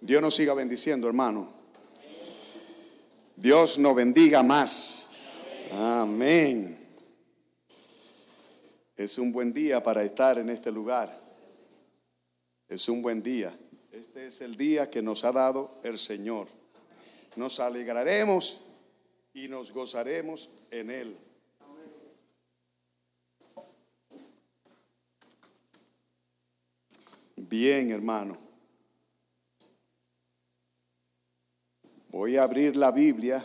Dios nos siga bendiciendo, hermano. Dios nos bendiga más. Amén. Es un buen día para estar en este lugar. Es un buen día. Este es el día que nos ha dado el Señor. Nos alegraremos y nos gozaremos en Él. Bien, hermano. Voy a abrir la Biblia.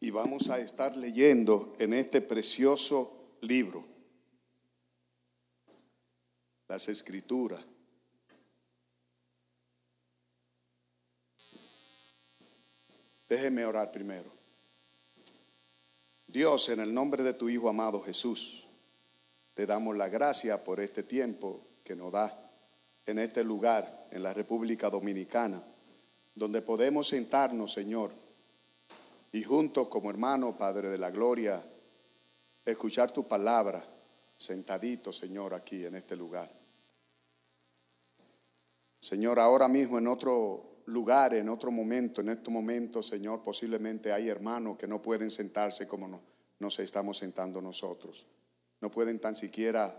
Y vamos a estar leyendo en este precioso libro las escrituras. Déjeme orar primero. Dios, en el nombre de tu Hijo amado Jesús, te damos la gracia por este tiempo que nos da en este lugar, en la República Dominicana, donde podemos sentarnos, Señor, y juntos como hermano, Padre de la Gloria, escuchar tu palabra, sentadito, Señor, aquí en este lugar. Señor, ahora mismo en otro lugar, en otro momento, en este momento, Señor, posiblemente hay hermanos que no pueden sentarse como nos estamos sentando nosotros. No pueden tan siquiera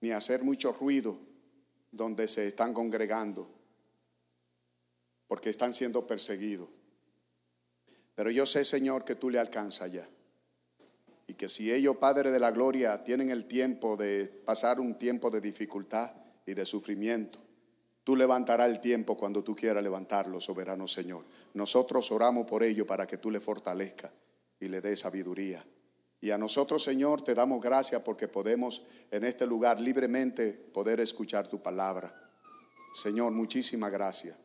ni hacer mucho ruido donde se están congregando, porque están siendo perseguidos. Pero yo sé, Señor, que tú le alcanzas ya. Y que si ellos, Padre de la Gloria, tienen el tiempo de pasar un tiempo de dificultad y de sufrimiento, Tú levantarás el tiempo cuando tú quieras levantarlo, soberano Señor. Nosotros oramos por ello para que tú le fortalezcas y le des sabiduría. Y a nosotros, Señor, te damos gracias porque podemos en este lugar libremente poder escuchar tu palabra. Señor, muchísimas gracias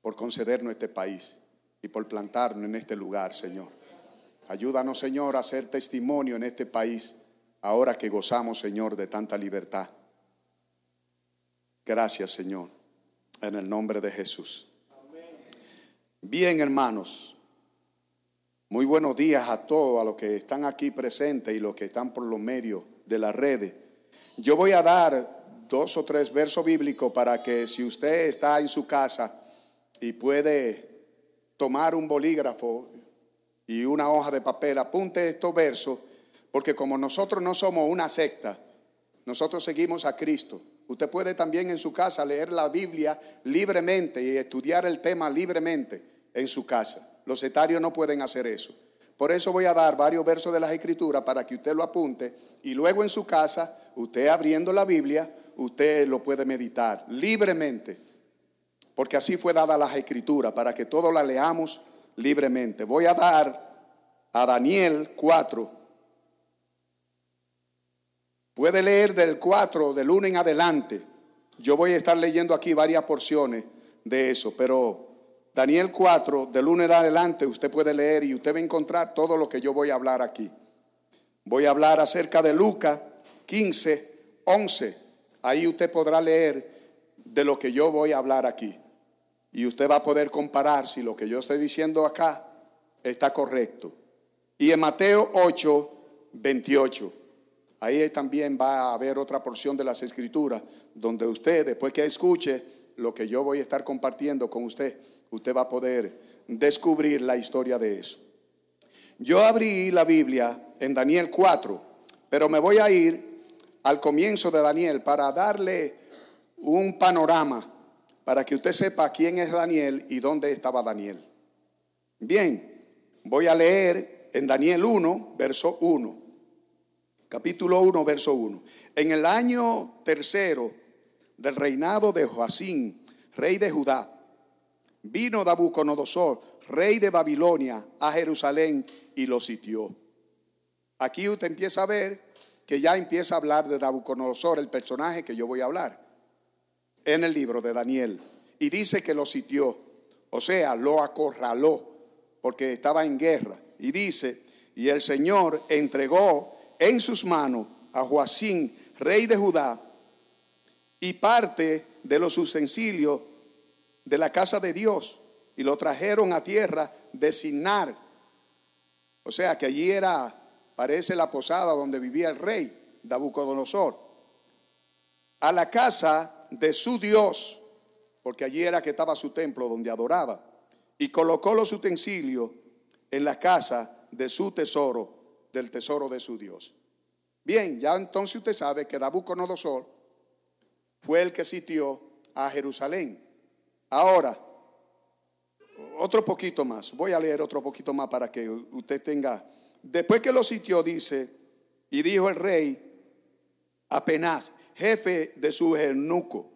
por concedernos este país y por plantarnos en este lugar, Señor. Ayúdanos, Señor, a ser testimonio en este país ahora que gozamos, Señor, de tanta libertad. Gracias, Señor en el nombre de Jesús. Bien, hermanos, muy buenos días a todos, a los que están aquí presentes y los que están por los medios de las redes. Yo voy a dar dos o tres versos bíblicos para que si usted está en su casa y puede tomar un bolígrafo y una hoja de papel, apunte estos versos, porque como nosotros no somos una secta, nosotros seguimos a Cristo. Usted puede también en su casa leer la Biblia libremente y estudiar el tema libremente en su casa. Los etarios no pueden hacer eso. Por eso voy a dar varios versos de las Escrituras para que usted lo apunte y luego en su casa, usted abriendo la Biblia, usted lo puede meditar libremente. Porque así fue dada las Escrituras, para que todos la leamos libremente. Voy a dar a Daniel 4, Puede leer del 4, del 1 en adelante. Yo voy a estar leyendo aquí varias porciones de eso, pero Daniel 4, del 1 en adelante, usted puede leer y usted va a encontrar todo lo que yo voy a hablar aquí. Voy a hablar acerca de Lucas 15, 11. Ahí usted podrá leer de lo que yo voy a hablar aquí. Y usted va a poder comparar si lo que yo estoy diciendo acá está correcto. Y en Mateo 8, 28. Ahí también va a haber otra porción de las escrituras donde usted, después que escuche lo que yo voy a estar compartiendo con usted, usted va a poder descubrir la historia de eso. Yo abrí la Biblia en Daniel 4, pero me voy a ir al comienzo de Daniel para darle un panorama para que usted sepa quién es Daniel y dónde estaba Daniel. Bien, voy a leer en Daniel 1, verso 1 capítulo 1, verso 1. En el año tercero del reinado de Joacín, rey de Judá, vino Nabucodonosor, rey de Babilonia, a Jerusalén y lo sitió. Aquí usted empieza a ver que ya empieza a hablar de Nabucodonosor, el personaje que yo voy a hablar, en el libro de Daniel. Y dice que lo sitió, o sea, lo acorraló, porque estaba en guerra. Y dice, y el Señor entregó en sus manos a Joacín, rey de Judá, y parte de los utensilios de la casa de Dios, y lo trajeron a tierra de Sinar. O sea que allí era parece la posada donde vivía el rey Nabucodonosor, a la casa de su Dios, porque allí era que estaba su templo donde adoraba, y colocó los utensilios en la casa de su tesoro, del tesoro de su Dios. Bien, ya entonces usted sabe que Nabucodonosor fue el que sitió a Jerusalén. Ahora, otro poquito más, voy a leer otro poquito más para que usted tenga, después que lo sitió dice, y dijo el rey apenas, jefe de su eunuco,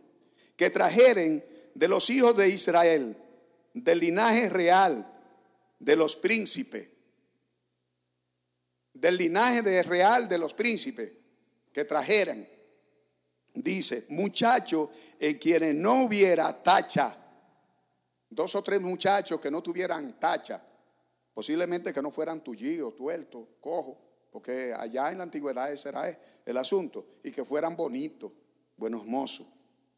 que trajeren de los hijos de Israel, del linaje real, de los príncipes, del linaje real de los príncipes, que trajeran, dice, muchachos en quienes no hubiera tacha, dos o tres muchachos que no tuvieran tacha, posiblemente que no fueran tullidos, tuertos, cojos, porque allá en la antigüedad ese era el asunto, y que fueran bonitos, buenos mozos.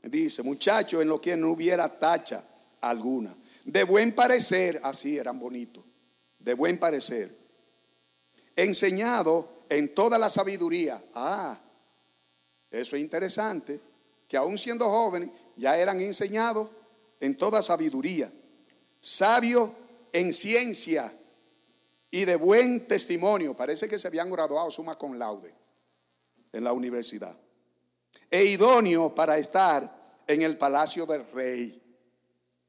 Dice, muchachos en los que no hubiera tacha alguna, de buen parecer, así eran bonitos, de buen parecer, enseñado en toda la sabiduría. Ah, eso es interesante, que aún siendo jóvenes ya eran enseñados en toda sabiduría, sabio en ciencia y de buen testimonio. Parece que se habían graduado suma con laude en la universidad. E idóneo para estar en el palacio del rey.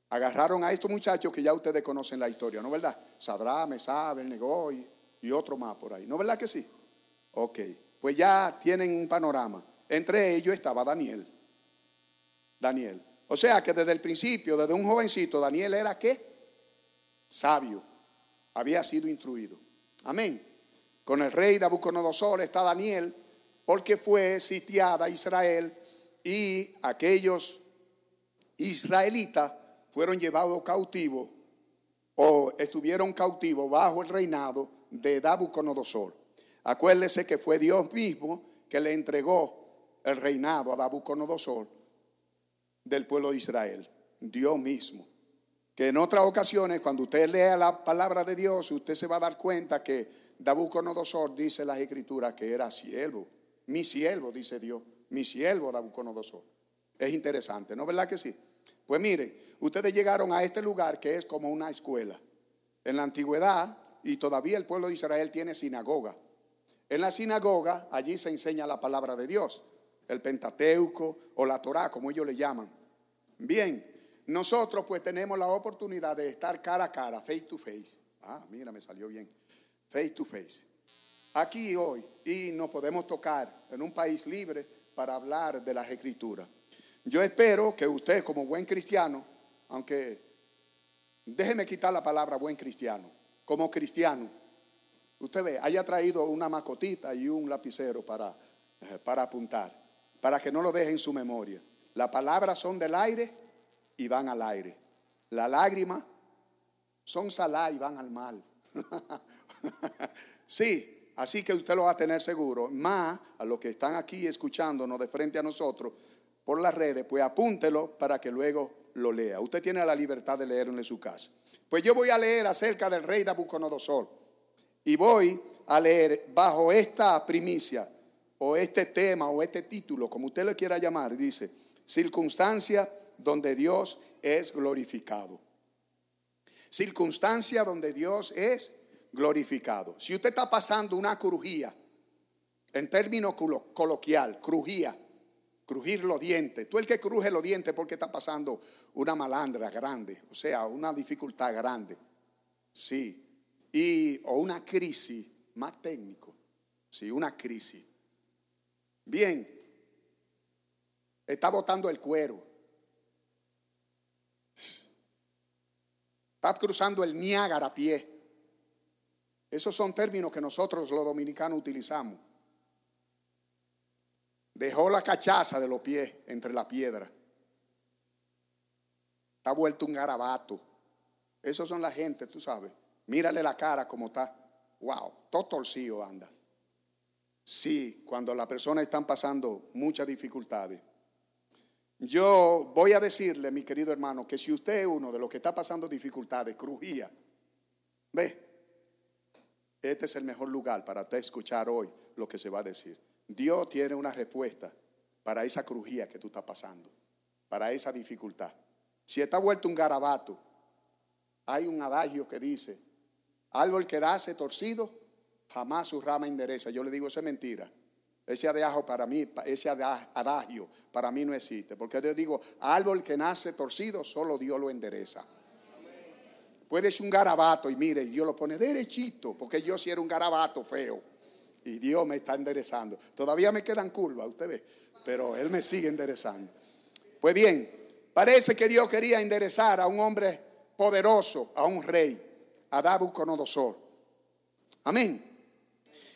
Agarraron a estos muchachos que ya ustedes conocen la historia, ¿no verdad? Sadrá, Mesab, el Negoy y otro más por ahí. ¿No verdad que sí? Ok, pues ya tienen un panorama. Entre ellos estaba Daniel. Daniel. O sea que desde el principio, desde un jovencito, Daniel era qué? Sabio había sido instruido. Amén. Con el rey Nabucodonosor está Daniel, porque fue sitiada Israel y aquellos israelitas fueron llevados cautivos o estuvieron cautivos bajo el reinado de Nabucodonosor. Acuérdese que fue Dios mismo que le entregó el reinado a Nabucodonosor del pueblo de Israel. Dios mismo que en otras ocasiones, cuando usted lea la palabra de Dios, usted se va a dar cuenta que Nabucodonosor dice las escrituras que era siervo. Mi siervo, dice Dios. Mi siervo Nabucodonosor. Es interesante, ¿no verdad que sí? Pues mire, ustedes llegaron a este lugar que es como una escuela. En la antigüedad, y todavía el pueblo de Israel tiene sinagoga. En la sinagoga, allí se enseña la palabra de Dios, el Pentateuco o la Torah, como ellos le llaman. Bien, nosotros pues tenemos la oportunidad de estar cara a cara, face to face. Ah, mira, me salió bien. Face to face. Aquí hoy y nos podemos tocar en un país libre para hablar de las escrituras. Yo espero que usted como buen cristiano, aunque déjeme quitar la palabra buen cristiano, como cristiano, usted ve, haya traído una macotita y un lapicero para, eh, para apuntar, para que no lo deje en su memoria. Las palabras son del aire y van al aire. La lágrima son salá y van al mal. sí, así que usted lo va a tener seguro. Más a los que están aquí escuchándonos de frente a nosotros por las redes, pues apúntelo para que luego lo lea. Usted tiene la libertad de leerlo en su casa. Pues yo voy a leer acerca del rey Nabucodonosor y voy a leer bajo esta primicia o este tema o este título, como usted le quiera llamar, dice, circunstancia donde Dios es glorificado. Circunstancia donde Dios es glorificado. Si usted está pasando una crujía, en términos coloquial, crujía, crujir los dientes. Tú el que cruje los dientes porque está pasando una malandra grande, o sea, una dificultad grande. Sí. Y, o una crisis, más técnico. Sí, una crisis. Bien. Está botando el cuero. Está cruzando el Niágara a pie. Esos son términos que nosotros los dominicanos utilizamos. Dejó la cachaza de los pies entre la piedra. Está vuelto un garabato. Esos son la gente, tú sabes. Mírale la cara como está. Wow, todo torcido anda. Sí, cuando las personas están pasando muchas dificultades. Yo voy a decirle, mi querido hermano, que si usted es uno de los que está pasando dificultades, crujía, ve, este es el mejor lugar para usted escuchar hoy lo que se va a decir. Dios tiene una respuesta para esa crujía que tú estás pasando, para esa dificultad. Si está vuelto un garabato, hay un adagio que dice, árbol que nace torcido, jamás su rama endereza. Yo le digo, eso es mentira. Ese adagio para mí, ese adagio para mí no existe. Porque yo digo, árbol que nace torcido, solo Dios lo endereza. Puede ser un garabato y mire, Dios lo pone derechito, porque yo si era un garabato feo. Y Dios me está enderezando. Todavía me quedan curvas, usted ve, pero Él me sigue enderezando. Pues bien, parece que Dios quería enderezar a un hombre poderoso, a un rey, a Nabucodonosor. Amén.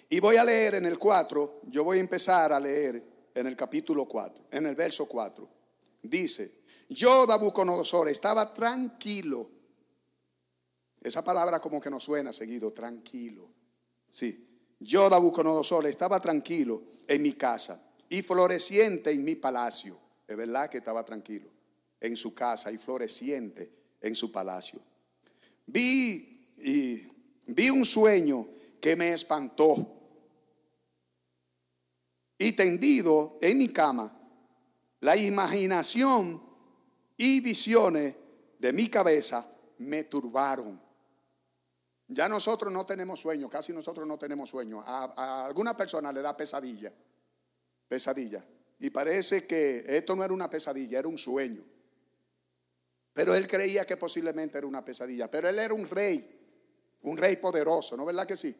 Y voy a leer en el 4, yo voy a empezar a leer en el capítulo 4, en el verso 4. Dice, yo Nabucodonosor estaba tranquilo. Esa palabra como que nos suena seguido, tranquilo. Sí, yo Nabucodonosor estaba tranquilo en mi casa y floreciente en mi palacio. Es verdad que estaba tranquilo en su casa y floreciente en su palacio. Vi y vi un sueño que me espantó. Y tendido en mi cama, la imaginación y visiones de mi cabeza me turbaron. Ya nosotros no tenemos sueño, casi nosotros no tenemos sueño. A, a, alguna persona le da pesadilla, pesadilla. Y parece que esto no era una pesadilla, era un sueño. Pero él creía que posiblemente era una pesadilla. Pero él era un rey, un rey poderoso, ¿no verdad que sí?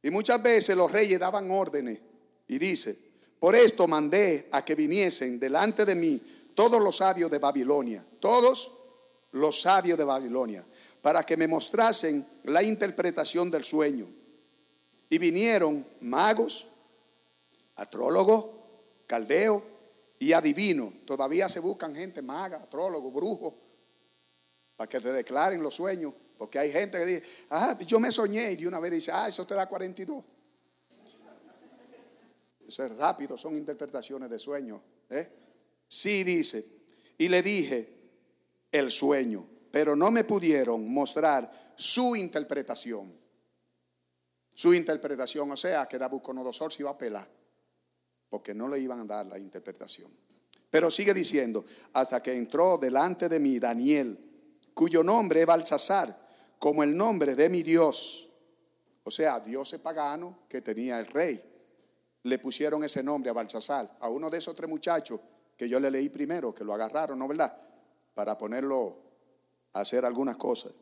Y muchas veces los reyes daban órdenes. Y dice, por esto mandé a que viniesen delante de mí todos los sabios de Babilonia, todos los sabios de Babilonia, para que me mostrasen la interpretación del sueño. Y vinieron magos, astrólogos, caldeos y adivinos. Todavía se buscan gente maga, astrólogo, brujo para que te declaren los sueños. Porque hay gente que dice, ah, yo me soñé y de una vez dice, ah, eso te da 42. Es rápido, son interpretaciones de sueños. ¿eh? Sí dice, y le dije el sueño, pero no me pudieron mostrar su interpretación. Su interpretación, o sea, que Nabucodonosor se iba a pelar, porque no le iban a dar la interpretación. Pero sigue diciendo, hasta que entró delante de mí Daniel, cuyo nombre es Balsasar, como el nombre de mi Dios. O sea, Dios es pagano que tenía el rey. Le pusieron ese nombre a Balsasar, a uno de esos tres muchachos que yo le leí primero, que lo agarraron, ¿no verdad? Para ponerlo a hacer algunas cosas.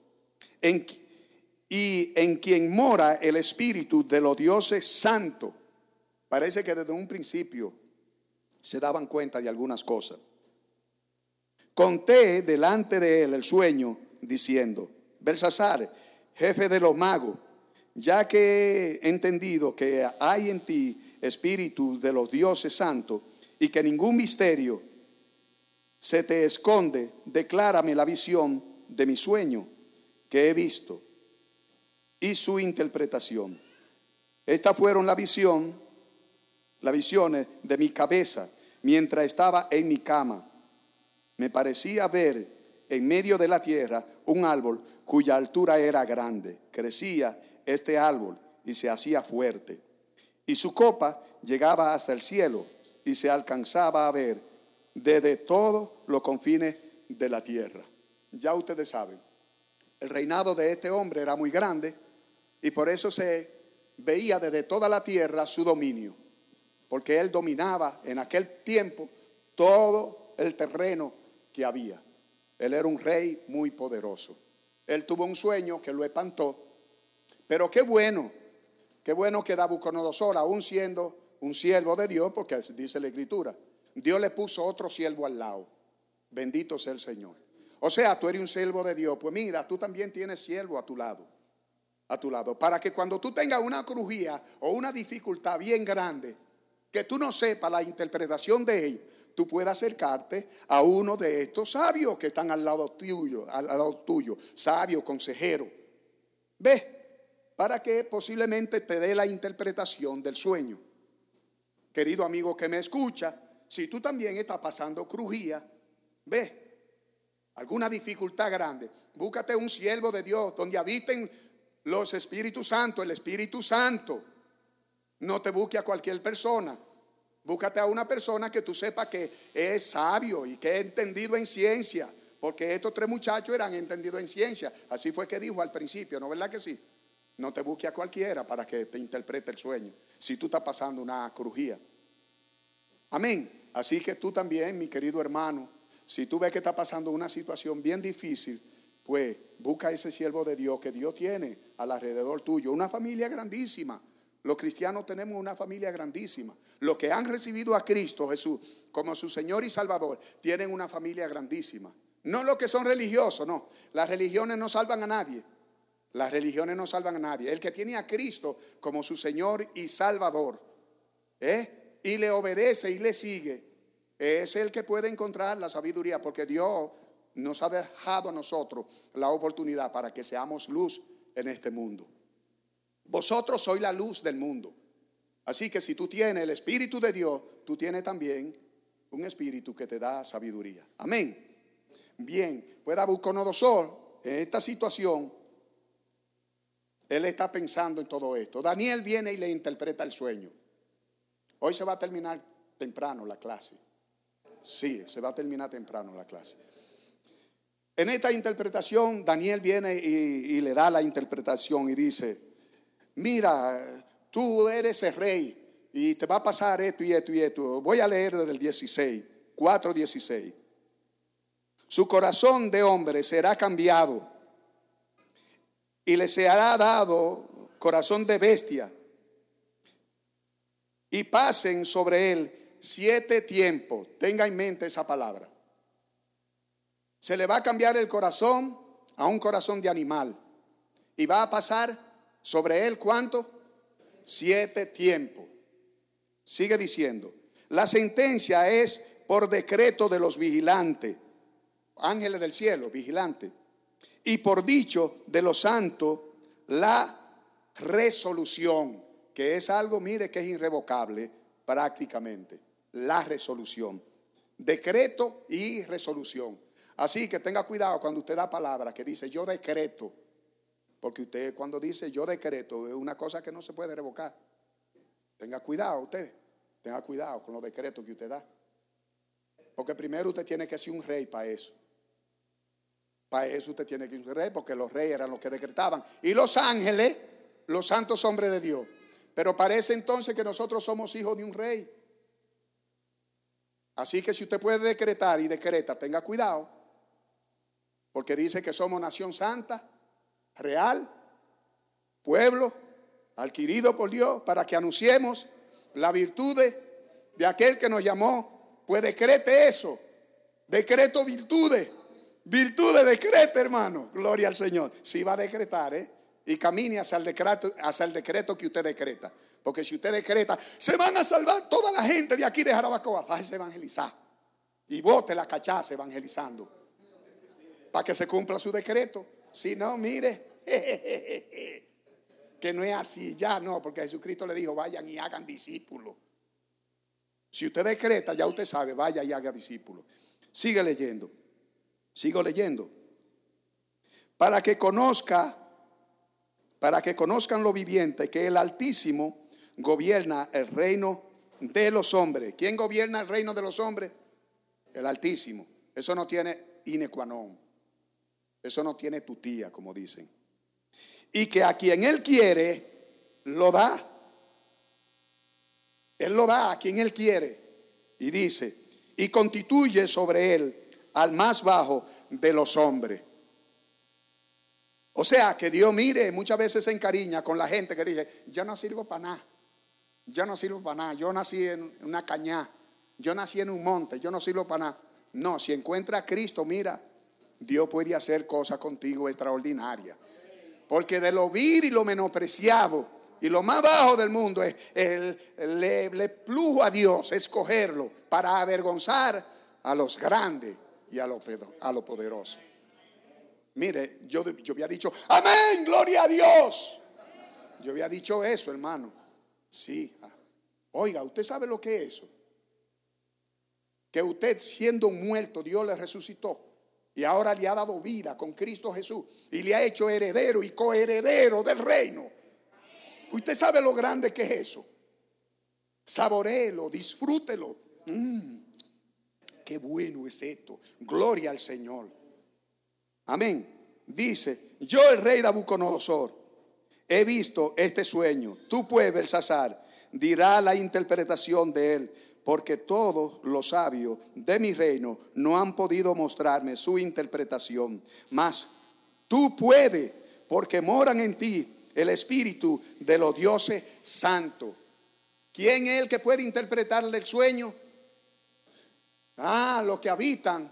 y en quien mora el espíritu de los dioses santos. Parece que desde un principio se daban cuenta de algunas cosas. Conté delante de él el sueño diciendo, Belsasar, jefe de los magos, ya que he entendido que hay en ti espíritu de los dioses santos y que ningún misterio se te esconde, declárame la visión de mi sueño que he visto y su interpretación. Estas fueron la visión, las visiones de mi cabeza mientras estaba en mi cama me parecía ver en medio de la tierra un árbol cuya altura era grande. Crecía este árbol y se hacía fuerte. Y su copa llegaba hasta el cielo y se alcanzaba a ver desde todos los confines de la tierra. Ya ustedes saben, el reinado de este hombre era muy grande y por eso se veía desde toda la tierra su dominio, porque él dominaba en aquel tiempo todo el terreno había. Él era un rey muy poderoso. Él tuvo un sueño que lo espantó. Pero qué bueno, qué bueno que Nabucodonosor, aún siendo un siervo de Dios, porque dice la escritura, Dios le puso otro siervo al lado. Bendito sea el Señor. O sea, tú eres un siervo de Dios. Pues mira, tú también tienes siervo a tu lado. A tu lado. Para que cuando tú tengas una crujía o una dificultad bien grande, que tú no sepas la interpretación de él, tú puedas acercarte a uno de estos sabios que están al lado tuyo, al lado tuyo, sabio, consejero. Ve, para que posiblemente te dé la interpretación del sueño. Querido amigo que me escucha, si tú también estás pasando crujía, ve, alguna dificultad grande, búscate un siervo de Dios donde habiten Los Espíritus Santos, el Espíritu Santo. No te busque a cualquier persona. Búscate a una persona que tú sepas que es sabio y que es entendido en ciencia. Porque estos tres muchachos eran entendidos en ciencia. Así fue que dijo al principio, ¿no verdad que sí? No te busque a cualquiera para que te interprete el sueño. Si tú estás pasando una crujía. Amén. Así que tú también, mi querido hermano, si tú ves que está pasando una situación bien difícil, pues busca ese siervo de Dios que Dios tiene alrededor tuyo. Una familia grandísima. Los cristianos tenemos una familia grandísima. Los que han recibido a Cristo Jesús como su Señor y Salvador tienen una familia grandísima. No los que son religiosos, no. Las religiones no salvan a nadie. Las religiones no salvan a nadie. El que tiene a Cristo como su Señor y Salvador, ¿eh? y le obedece y le sigue, es el que puede encontrar la sabiduría, porque Dios nos ha dejado a nosotros la oportunidad para que seamos luz en este mundo. Vosotros sois la luz del mundo. Así que si tú tienes el Espíritu de Dios, tú tienes también un Espíritu que te da sabiduría. Amén. Bien, pueda Nabucodonosor en esta situación, él está pensando en todo esto. Daniel viene y le interpreta el sueño. Hoy se va a terminar temprano la clase. Sí, se va a terminar temprano la clase. En esta interpretación, Daniel viene y, le da la interpretación y dice, mira, tú eres el rey y te va a pasar esto y esto y esto. Voy a leer desde el 16, 4.16. Su corazón de hombre será cambiado y le será dado corazón de bestia y pasen sobre él siete tiempos. Tenga en mente esa palabra. Se le va a cambiar el corazón a un corazón de animal. Y va a pasar sobre él cuánto? Siete tiempos. Sigue diciendo. La sentencia es por decreto de los vigilantes, ángeles del cielo, vigilantes. Y por dicho de los santos, la resolución, que es algo, mire, que es irrevocable prácticamente. La resolución. Decreto y resolución. Así que tenga cuidado cuando usted da palabra que dice yo decreto. Porque usted cuando dice yo decreto es una cosa que no se puede revocar. Tenga cuidado usted. Tenga cuidado con los decretos que usted da. Porque primero usted tiene que ser un rey para eso. Para eso usted tiene que un rey, porque los reyes eran los que decretaban. Y los ángeles, los santos hombres de Dios. Pero parece entonces que nosotros somos hijos de un rey. Así que si usted puede decretar y decreta, tenga cuidado porque dice que somos nación santa, real, pueblo, adquirido por Dios, para que anunciemos la virtud de aquel que nos llamó. Pues decrete eso. Decreto virtudes. Virtudes decrete, hermano. Gloria al Señor. Si va a decretar, ¿eh? Y camine hacia el, decreto, hacia el decreto que usted decreta. Porque si usted decreta, se van a salvar toda la gente de aquí de Jarabacoa. Váyase a evangelizar. Y bote la cachaza evangelizando para que se cumpla su decreto. Si no, mire, que no es así, ya no, porque Jesucristo le dijo, vayan y hagan discípulos. Si usted decreta, ya usted sabe, vaya y haga discípulos. Sigue leyendo, sigo leyendo. Para que conozca, para que conozcan lo viviente, que el Altísimo gobierna el reino de los hombres. ¿Quién gobierna el reino de los hombres? El Altísimo. Eso no tiene inequanón. Eso no tiene tu tía, como dicen. Y que a quien Él quiere, lo da. Él lo da a quien Él quiere. Y dice, y constituye sobre Él al más bajo de los hombres. O sea, que Dios mire, muchas veces se encariña con la gente que dice, yo no sirvo para nada. Yo no sirvo para nada. Yo nací en una cañá. Yo nací en un monte. Yo no sirvo para nada. No, si encuentra a Cristo, mira, Dios puede hacer cosas contigo extraordinarias. Porque de lo vil y lo menospreciado y lo más bajo del mundo es el, le, le plujo a Dios escogerlo para avergonzar a los grandes y a los a lo poderosos. Mire, yo, yo había dicho, amén, gloria a Dios. Yo había dicho eso, hermano. Sí. Oiga, ¿usted sabe lo que es eso? Que usted siendo muerto, Dios le resucitó y ahora le ha dado vida con Cristo Jesús y le ha hecho heredero y coheredero del reino. Usted sabe lo grande que es eso. Saboréelo, disfrútelo. Mm, qué bueno es esto. Gloria al Señor. Amén. Dice, yo el rey Nabucodonosor he visto este sueño. Tú puedes, Belsasar, dirá la interpretación de él, porque todos los sabios de mi reino no han podido mostrarme su interpretación. Mas tú puedes, porque moran en ti el espíritu de los dioses santos. ¿Quién es el que puede interpretarle el sueño? Ah, los que habitan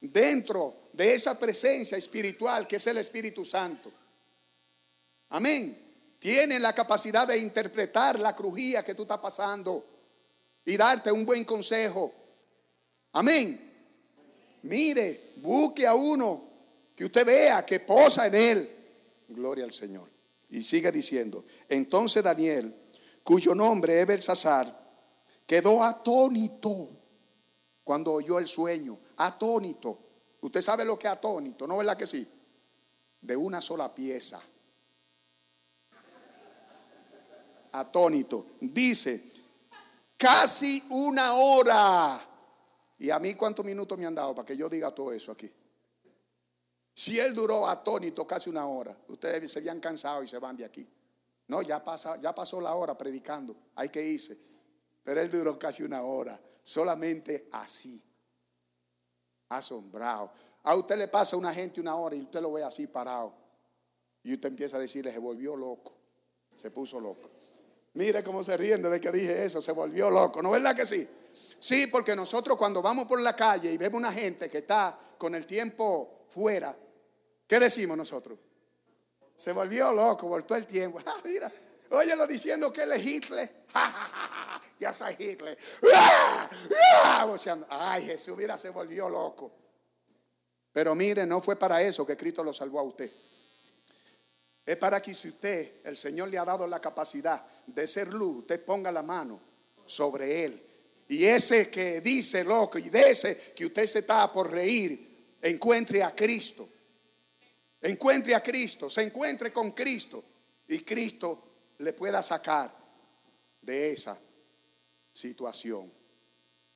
dentro de esa presencia espiritual que es el Espíritu Santo. Amén. Tienen la capacidad de interpretar la crujía que tú estás pasando y darte un buen consejo. Amén. Mire, busque a uno que usted vea que posa en él. Gloria al Señor. Y sigue diciendo, entonces Daniel, cuyo nombre es Belsasar, quedó atónito cuando oyó el sueño, atónito. Usted sabe lo que es atónito, ¿no verdad que sí? De una sola pieza. Atónito. Dice, casi una hora. ¿Y a mí cuántos minutos me han dado para que yo diga todo eso aquí? Si él duró atónito casi una hora, ustedes se habían cansado y se van de aquí. No, ya, pasa, ya pasó la hora predicando, hay que irse. Pero él duró casi una hora, solamente así, asombrado. A usted le pasa una gente una hora y usted lo ve así parado. Y usted empieza a decirle, se volvió loco, se puso loco. Mire cómo se ríen desde que dije eso, se volvió loco, ¿no es verdad que sí? Sí, porque nosotros cuando vamos por la calle y vemos una gente que está con el tiempo fuera, ¿qué decimos nosotros? Se volvió loco, volvió el tiempo. Ah, mira, óyelo diciendo que él es Hitler. ya soy Hitler. Ay, Jesús, mira, se volvió loco. Pero mire, no fue para eso que Cristo lo salvó a usted. Es para que si usted, el Señor le ha dado la capacidad de ser luz, usted ponga la mano sobre él. Y ese que dice loco y de ese que usted se está por reír, encuentre a Cristo. Encuentre a Cristo, se encuentre con Cristo y Cristo le pueda sacar de esa situación.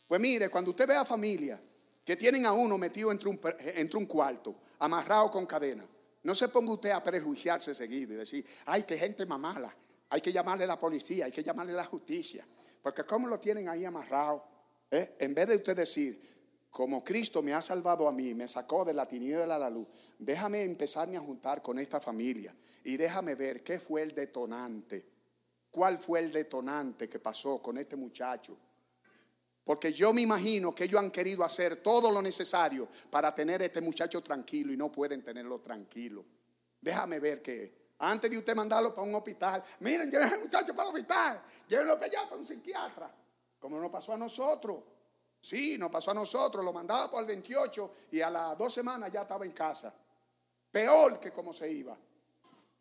Pues mire, cuando usted ve a familia que tienen a uno metido entre un, entre un cuarto, amarrado con cadena, no se ponga usted a prejuiciarse seguido y decir, ay, qué gente mamala, hay que llamarle a la policía, hay que llamarle a la justicia, porque ¿cómo lo tienen ahí amarrado? ¿Eh? En vez de usted decir, como Cristo me ha salvado a mí, me sacó de la tiniebla a la luz, déjame empezarme a juntar con esta familia y déjame ver qué fue el detonante, cuál fue el detonante que pasó con este muchacho porque yo me imagino que ellos han querido hacer todo lo necesario para tener a este muchacho tranquilo y no pueden tenerlo tranquilo. Déjame ver que antes de usted mandarlo para un hospital, miren, lleven al muchacho para el hospital, llévenlo para allá, para un psiquiatra, como nos pasó a nosotros. Sí, nos pasó a nosotros, lo mandaba para el 28 y a las dos semanas ya estaba en casa. Peor que como se iba.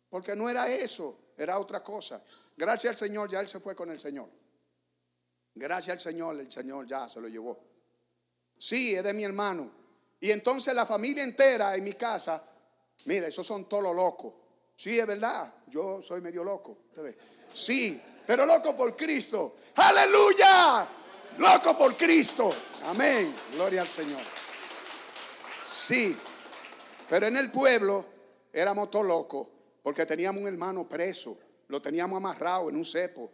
Porque no era eso, era otra cosa. Gracias al Señor, ya él se fue con el Señor. Gracias al Señor, el Señor ya se lo llevó. Sí, es de mi hermano. Y entonces la familia entera en mi casa, mira, esos son todos los locos. Sí, es verdad, yo soy medio loco. Sí, pero loco por Cristo. Aleluya. Loco por Cristo. Amén. Gloria al Señor. Sí, pero en el pueblo éramos todos locos porque teníamos un hermano preso. Lo teníamos amarrado en un cepo.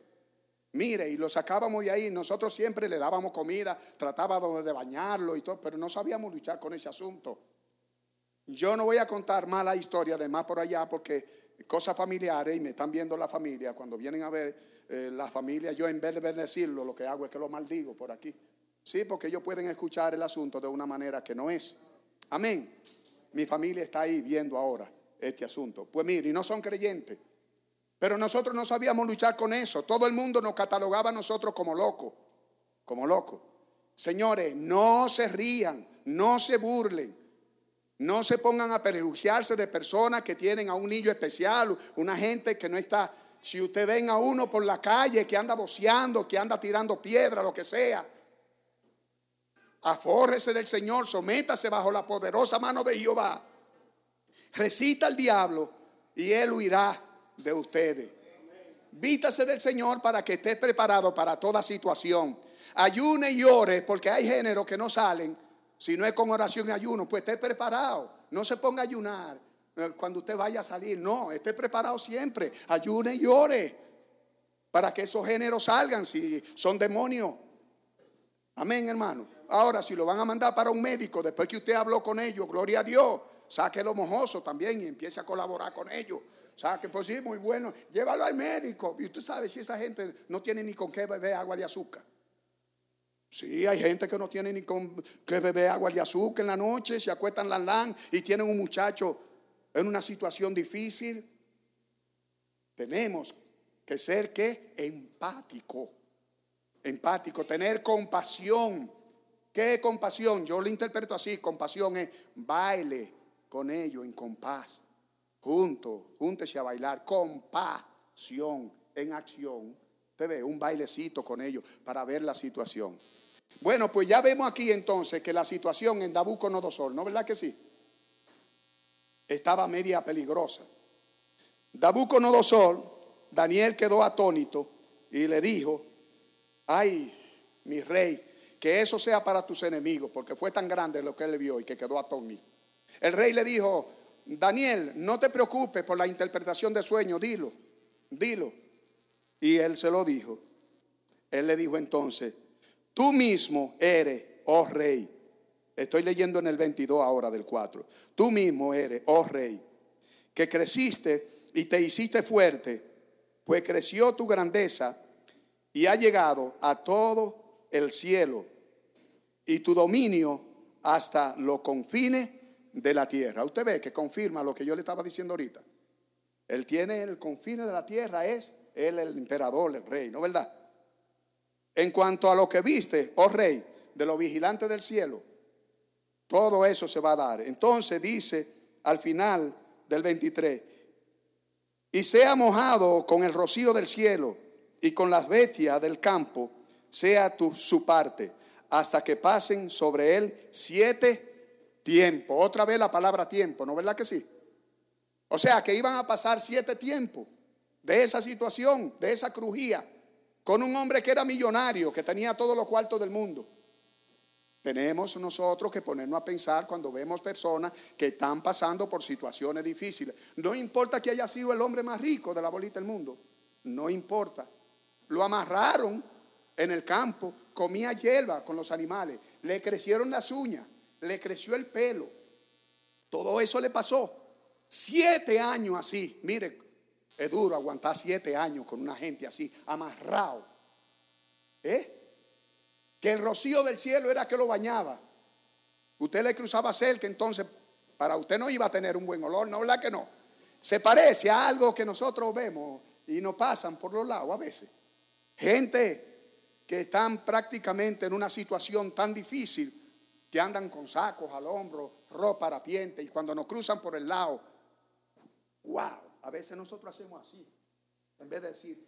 Mire, y lo sacábamos de ahí, nosotros siempre le dábamos comida, tratábamos de bañarlo y todo, pero no sabíamos luchar con ese asunto. Yo no voy a contar más la historia de más por allá porque cosas familiares y me están viendo la familia, cuando vienen a ver eh, la familia, yo en vez de bendecirlo, lo que hago es que lo maldigo por aquí. Sí, porque ellos pueden escuchar el asunto de una manera que no es. Amén. Mi familia está ahí viendo ahora este asunto. Pues mire, y no son creyentes. Pero nosotros no sabíamos luchar con eso. Todo el mundo nos catalogaba a nosotros como locos, como locos. Señores, no se rían, no se burlen, no se pongan a perjuiciarse de personas que tienen a un niño especial, una gente que no está. Si usted ven a uno por la calle que anda boceando, que anda tirando piedra, lo que sea, Afórrese del Señor, sométase bajo la poderosa mano de Jehová. Recita al diablo y él huirá de ustedes. Vítase del Señor para que esté preparado para toda situación. Ayune y ore, porque hay géneros que no salen si no es con oración y ayuno. Pues esté preparado. No se ponga a ayunar eh, cuando usted vaya a salir. No, esté preparado siempre. Ayune y ore para que esos géneros salgan si son demonios. Amén, hermano. Ahora, si lo van a mandar para un médico, después que usted habló con ellos, gloria a Dios, sáquelo mojoso también y empiece a colaborar con ellos. Saque, pues sí, muy bueno. Llévalo al médico. Y tú sabes si esa gente no tiene ni con qué beber agua de azúcar. Sí, hay gente que no tiene ni con qué beber agua de azúcar en la noche, se acuestan la lan y tienen un muchacho en una situación difícil. Tenemos que ser que empático. Empático, tener compasión ¿Qué compasión? Yo lo interpreto así. Compasión es baile con ellos en compás. Junto, júntese a bailar. Compasión en acción. Usted ve, un bailecito con ellos para ver la situación. Bueno, pues ya vemos aquí entonces que la situación en Nabucodonosor, ¿no verdad que sí? Estaba media peligrosa. Nabucodonosor, Daniel quedó atónito y le dijo, ay, mi rey, que eso sea para tus enemigos, porque fue tan grande lo que él vio y que quedó atónito. El rey le dijo, Daniel, no te preocupes por la interpretación de sueño, dilo, dilo. Y él se lo dijo. Él le dijo entonces, tú mismo eres, oh rey. Estoy leyendo en el 22 ahora del 4. Tú mismo eres, oh rey, que creciste y te hiciste fuerte, pues creció tu grandeza y ha llegado a todo el cielo y tu dominio hasta los confines de la tierra. Usted ve que confirma lo que yo le estaba diciendo ahorita. Él tiene el confines de la tierra, es él el emperador, el rey, ¿no verdad? En cuanto a lo que viste, oh rey, de los vigilantes del cielo, todo eso se va a dar. Entonces dice al final del 23, y sea mojado con el rocío del cielo y con las bestias del campo, sea tu, su parte hasta que pasen sobre él siete tiempos. Otra vez la palabra tiempo, ¿no verdad que sí? O sea, que iban a pasar siete tiempos de esa situación, de esa crujía, con un hombre que era millonario, que tenía todos los cuartos del mundo. Tenemos nosotros que ponernos a pensar cuando vemos personas que están pasando por situaciones difíciles. No importa que haya sido el hombre más rico de la bolita del mundo, no importa. Lo amarraron en el campo, comía hierba con los animales, le crecieron las uñas, le creció el pelo. Todo eso le pasó. Siete años así. Mire, es duro aguantar siete años con una gente así, amarrado. ¿Eh? Que el rocío del cielo era que lo bañaba. Usted le cruzaba cerca, entonces para usted no iba a tener un buen olor, ¿no? ¿Verdad que no? Se parece a algo que nosotros vemos y nos pasan por los lados a veces. Gente que están prácticamente en una situación tan difícil que andan con sacos al hombro, ropa harapiente y cuando nos cruzan por el lado, wow, a veces nosotros hacemos así, en vez de decir,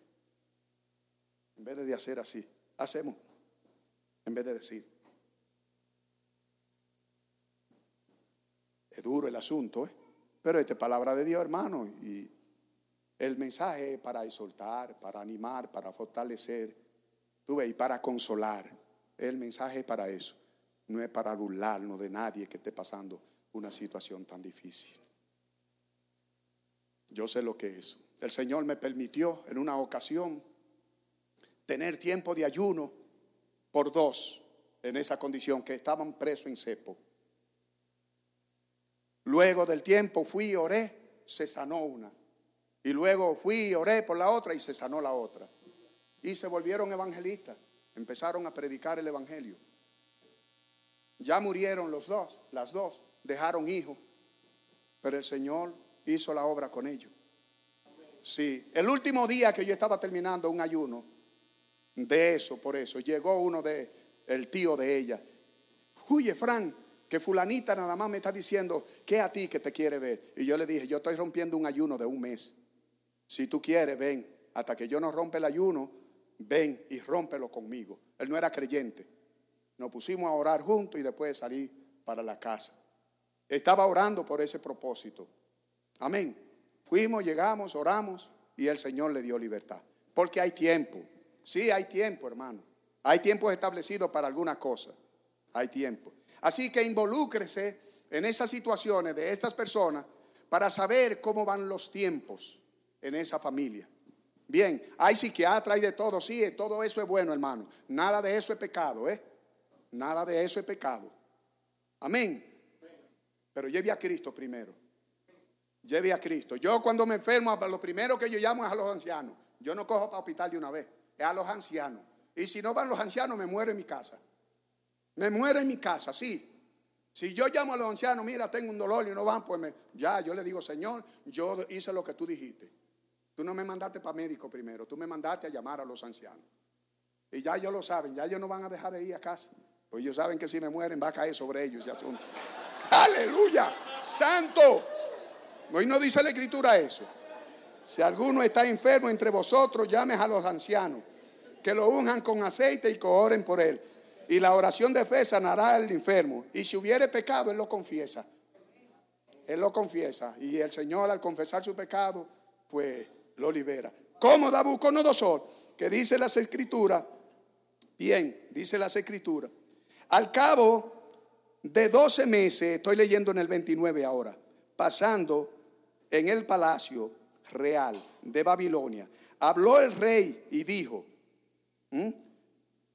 en vez de hacer así, hacemos, en vez de decir. Es duro el asunto, ¿eh? pero esta es palabra de Dios, hermano, y el mensaje es para exhortar, para animar, para fortalecer Tú ves, y para consolar. El mensaje es para eso. No es para burlarnos de nadie que esté pasando una situación tan difícil. Yo sé lo que es. El Señor me permitió en una ocasión tener tiempo de ayuno por dos en esa condición que estaban presos en cepo. Luego del tiempo fui y oré, se sanó una. Y luego fui y oré por la otra y se sanó la otra y se volvieron evangelistas. Empezaron a predicar el evangelio. Ya murieron los dos, las dos, dejaron hijos, pero el Señor hizo la obra con ellos. Sí, el último día que yo estaba terminando un ayuno, de eso, por eso, llegó uno de, el tío de ella. Oye, Fran, que fulanita nada más me está diciendo que a ti que te quiere ver. Y yo le dije, yo estoy rompiendo un ayuno de un mes. Si tú quieres, ven, hasta que yo no rompa el ayuno, ven y rómpelo conmigo. Él no era creyente. Nos pusimos a orar juntos y después salí para la casa. Estaba orando por ese propósito. Amén. Fuimos, llegamos, oramos y el Señor le dio libertad. Porque hay tiempo. Sí, hay tiempo, hermano. Hay tiempo establecido para alguna cosa. Hay tiempo. Así que involúcrese en esas situaciones de estas personas para saber cómo van los tiempos en esa familia. Bien, hay psiquiatra y de todo, sí, todo eso es bueno, hermano. Nada de eso es pecado, ¿eh? Nada de eso es pecado. Amén. Pero lleve a Cristo primero. Lleve a Cristo. Yo cuando me enfermo, lo primero que yo llamo es a los ancianos. Yo no cojo para hospital de una vez, es a los ancianos. Y si no van los ancianos, me muero en mi casa. Me muero en mi casa, sí. Si yo llamo a los ancianos, mira, tengo un dolor y no van, pues me, ya, yo le digo, Señor, yo hice lo que tú dijiste. Tú no me mandaste para médico primero, tú me mandaste a llamar a los ancianos. Y ya ellos lo saben, ya ellos no van a dejar de ir a casa. Pues ellos saben que si me mueren va a caer sobre ellos ese asunto. Aleluya, santo. Hoy no dice la escritura eso. Si alguno está enfermo entre vosotros, llames a los ancianos, que lo unjan con aceite y que por él. Y la oración de fe sanará al enfermo. Y si hubiere pecado, él lo confiesa. Él lo confiesa. Y el Señor al confesar su pecado, pues lo libera. ¿Cómo Nabucodonosor? Que dice las escrituras, bien, dice las escrituras, al cabo de 12 meses, estoy leyendo en el 29 ahora, pasando en el palacio real de Babilonia, habló el rey y dijo,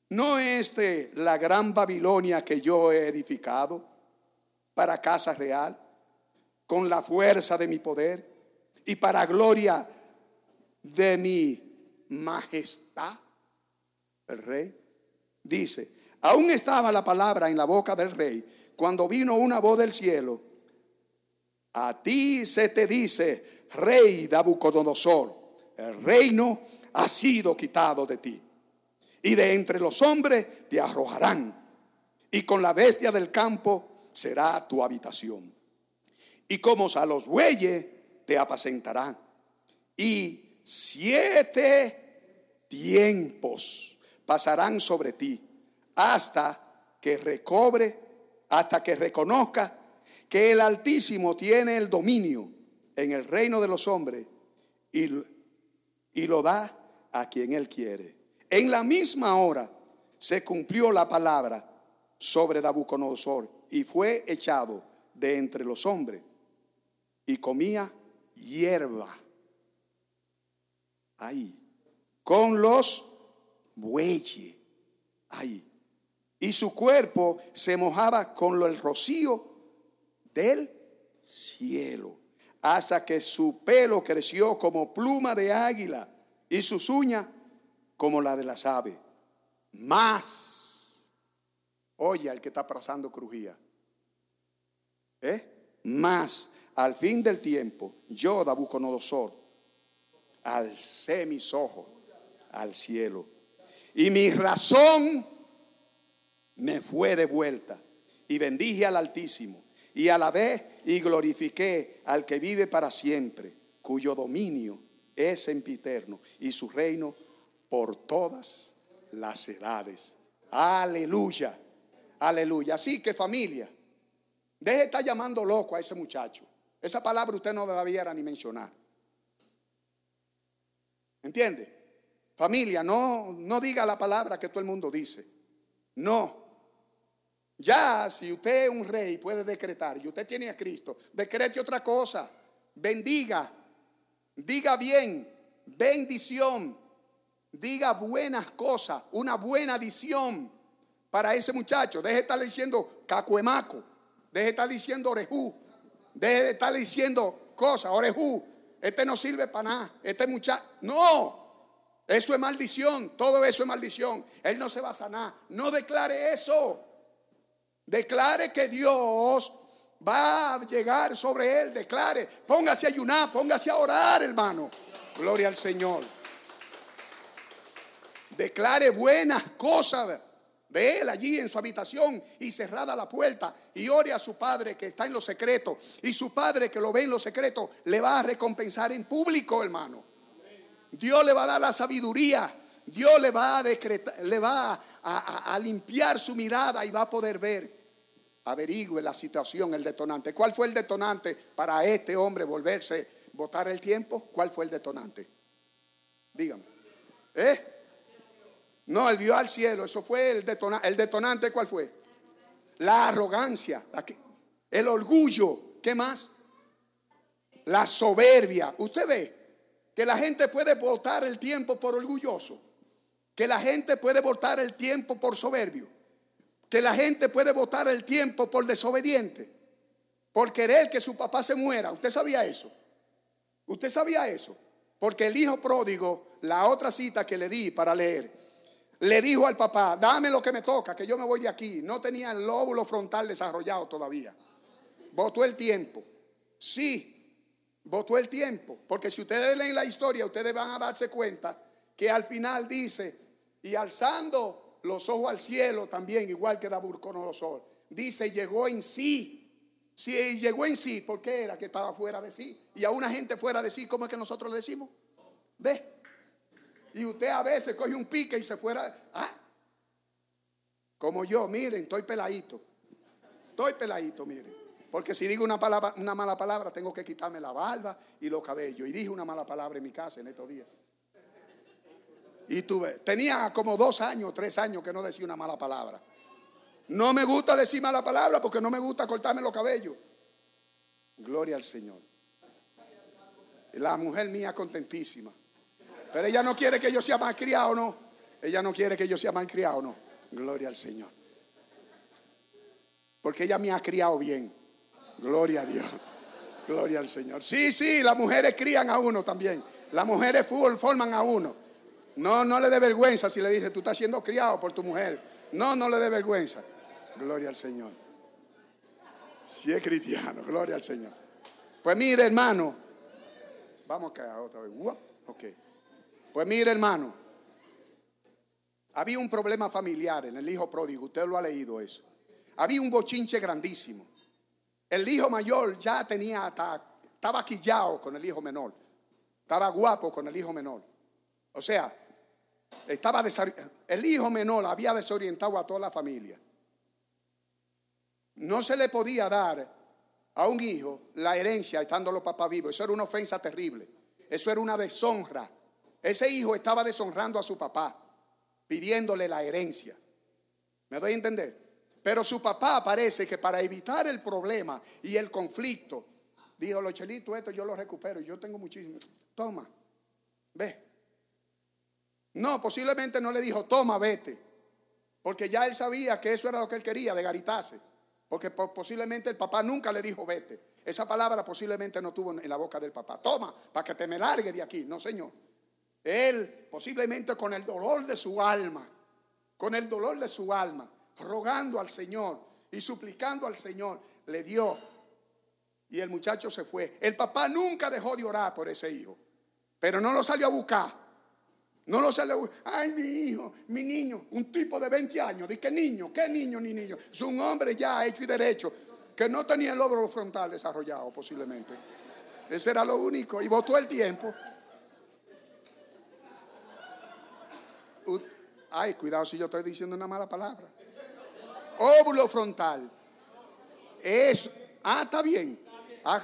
¿no es este la gran Babilonia que yo he edificado para casa real, con la fuerza de mi poder y para gloria de mi majestad, el rey, dice, aún estaba la palabra en la boca del rey cuando vino una voz del cielo, a ti se te dice, rey Nabucodonosor, el reino ha sido quitado de ti. Y de entre los hombres te arrojarán. Y con la bestia del campo será tu habitación. Y como a los bueyes te apacentarán. Y siete tiempos pasarán sobre ti hasta que recobre, hasta que reconozca que el Altísimo tiene el dominio en el reino de los hombres y, y lo da a quien Él quiere. En la misma hora se cumplió la palabra sobre Nabucodonosor y fue echado de entre los hombres y comía hierba ahí, con los bueyes ahí. Y su cuerpo se mojaba con el rocío del cielo, hasta que su pelo creció como pluma de águila y sus uñas como la de las aves. Más, oye al que está pasando crujía, ¿eh? Más, al fin del tiempo, yo, Nabucodonosor, alcé mis ojos al cielo y mi razón me fue devuelta y bendije al Altísimo y alabé y glorifiqué al que vive para siempre, cuyo dominio es sempiterno y su reino por todas las edades. Aleluya, aleluya. Así que familia, deje de estar llamando loco a ese muchacho. Esa palabra usted no debiera ni mencionar. ¿Entiende? Familia, no, no diga la palabra que todo el mundo dice. No. Ya si usted es un rey puede decretar y usted tiene a Cristo, decrete otra cosa. Bendiga, diga bien, bendición, diga buenas cosas, una buena adición para ese muchacho. Deje de estar diciendo cacuemaco, deje de estar diciendo orejú, deje de estar diciendo cosas, orejú. Este no sirve para nada, este muchacho, no. Eso es maldición, todo eso es maldición. Él no se va a sanar. No declare eso. Declare que Dios va a llegar sobre él. Declare, póngase a ayunar, póngase a orar, hermano. Gloria al Señor. Declare buenas cosas de él allí en su habitación y cerrada la puerta y ore a su padre que está en lo secreto y su padre que lo ve en lo secreto le va a recompensar en público, hermano. Dios le va a dar la sabiduría Dios le va a decretar, le va a, a limpiar su mirada y va a poder ver. Averigüe la situación, el detonante. ¿Cuál fue el detonante para este hombre volverse, votar el tiempo? ¿Cuál fue el detonante? Dígame. ¿Eh? No, él vio al cielo. Eso fue el detonante. ¿El detonante cuál fue? La arrogancia, el orgullo. ¿Qué más? La soberbia. Usted ve que la gente puede votar el tiempo por orgulloso. Que la gente puede votar el tiempo por soberbio. Que la gente puede votar el tiempo por desobediente. Por querer que su papá se muera. ¿Usted sabía eso? ¿Usted sabía eso? Porque el hijo pródigo, la otra cita que le di para leer, le dijo al papá, dame lo que me toca, que yo me voy de aquí. No tenía el lóbulo frontal desarrollado todavía. Votó el tiempo. Sí, votó el tiempo. Porque si ustedes leen la historia, ustedes van a darse cuenta que al final dice, y alzando los ojos al cielo también, igual que Nabucodonosor, dice, llegó en sí. Si llegó en sí, ¿por qué era que estaba fuera de sí? Y a una gente fuera de sí, ¿cómo es que nosotros le decimos? ¿Ve? Y usted a veces coge un pique y se fuera. ¿ah? Como yo, miren, estoy peladito. Estoy peladito, miren. Porque si digo una, palabra, una mala palabra, tengo que quitarme la barba y los cabellos. Y dije una mala palabra en mi casa en estos días. Y tuve, tenía como dos años, tres años que no decía una mala palabra. No me gusta decir mala palabra porque no me gusta cortarme los cabellos. Gloria al Señor. La mujer mía contentísima. Pero ella no quiere que yo sea mal criado, no. Ella no quiere que yo sea mal criado, no. Gloria al Señor. Porque ella me ha criado bien. Gloria a Dios. Gloria al Señor. Sí, sí, las mujeres crían a uno también. Las mujeres forman a uno. No, no le dé vergüenza si le dice, tú estás siendo criado por tu mujer. No, no le dé vergüenza. Gloria al Señor. Si es cristiano, gloria al Señor. Pues mire, hermano. Vamos a caer otra vez. Ok. Pues mire, hermano, había un problema familiar en el hijo pródigo, usted lo ha leído eso. Había un bochinche grandísimo. El hijo mayor ya tenía, estaba quillado con el hijo menor. Estaba guapo con el hijo menor. O sea, estaba el hijo menor había desorientado a toda la familia. No se le podía dar a un hijo la herencia estando los papás vivos. Eso era una ofensa terrible. Eso era una deshonra ese hijo estaba deshonrando a su papá, pidiéndole la herencia. ¿Me doy a entender? Pero su papá parece que para evitar el problema y el conflicto, dijo, los chelitos, esto yo lo recupero, yo tengo muchísimo. Toma, ve. No, posiblemente no le dijo, toma, vete. Porque ya él sabía que eso era lo que él quería, de garitase. Porque posiblemente el papá nunca le dijo, vete. Esa palabra posiblemente no tuvo en la boca del papá. Toma, para que te me largue de aquí. No, señor. Él posiblemente con el dolor de su alma, con el dolor de su alma, rogando al Señor y suplicando al Señor, le dio. Y el muchacho se fue. El papá nunca dejó de orar por ese hijo, pero no lo salió a buscar. No lo a buscar. Ay, mi hijo, mi niño, un tipo de 20 años. ¿De qué niño? ¿Qué niño ni niño? Es un hombre ya hecho y derecho que no tenía el lóbulo frontal desarrollado posiblemente. Ese era lo único. Y votó el tiempo. Ay, cuidado si yo estoy diciendo una mala palabra. Óvulo frontal. Eso. Ah, está bien. Ah,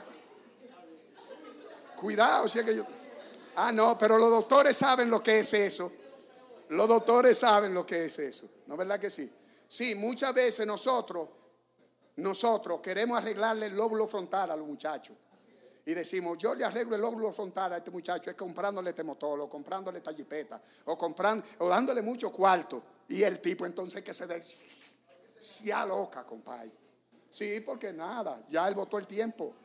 cuidado si es que yo. Ah, no, pero los doctores saben lo que es eso. Los doctores saben lo que es eso. ¿No es verdad que sí? Sí, muchas veces nosotros, nosotros queremos arreglarle el lóbulo frontal a los muchachos y decimos, yo le arreglo el óvulo frontal a este muchacho, es comprándole este motor, o comprándole esta jipeta, o, comprando, o dándole mucho cuarto. Y el tipo entonces que se decía loca, compadre. Sí, porque nada, ya él votó el tiempo.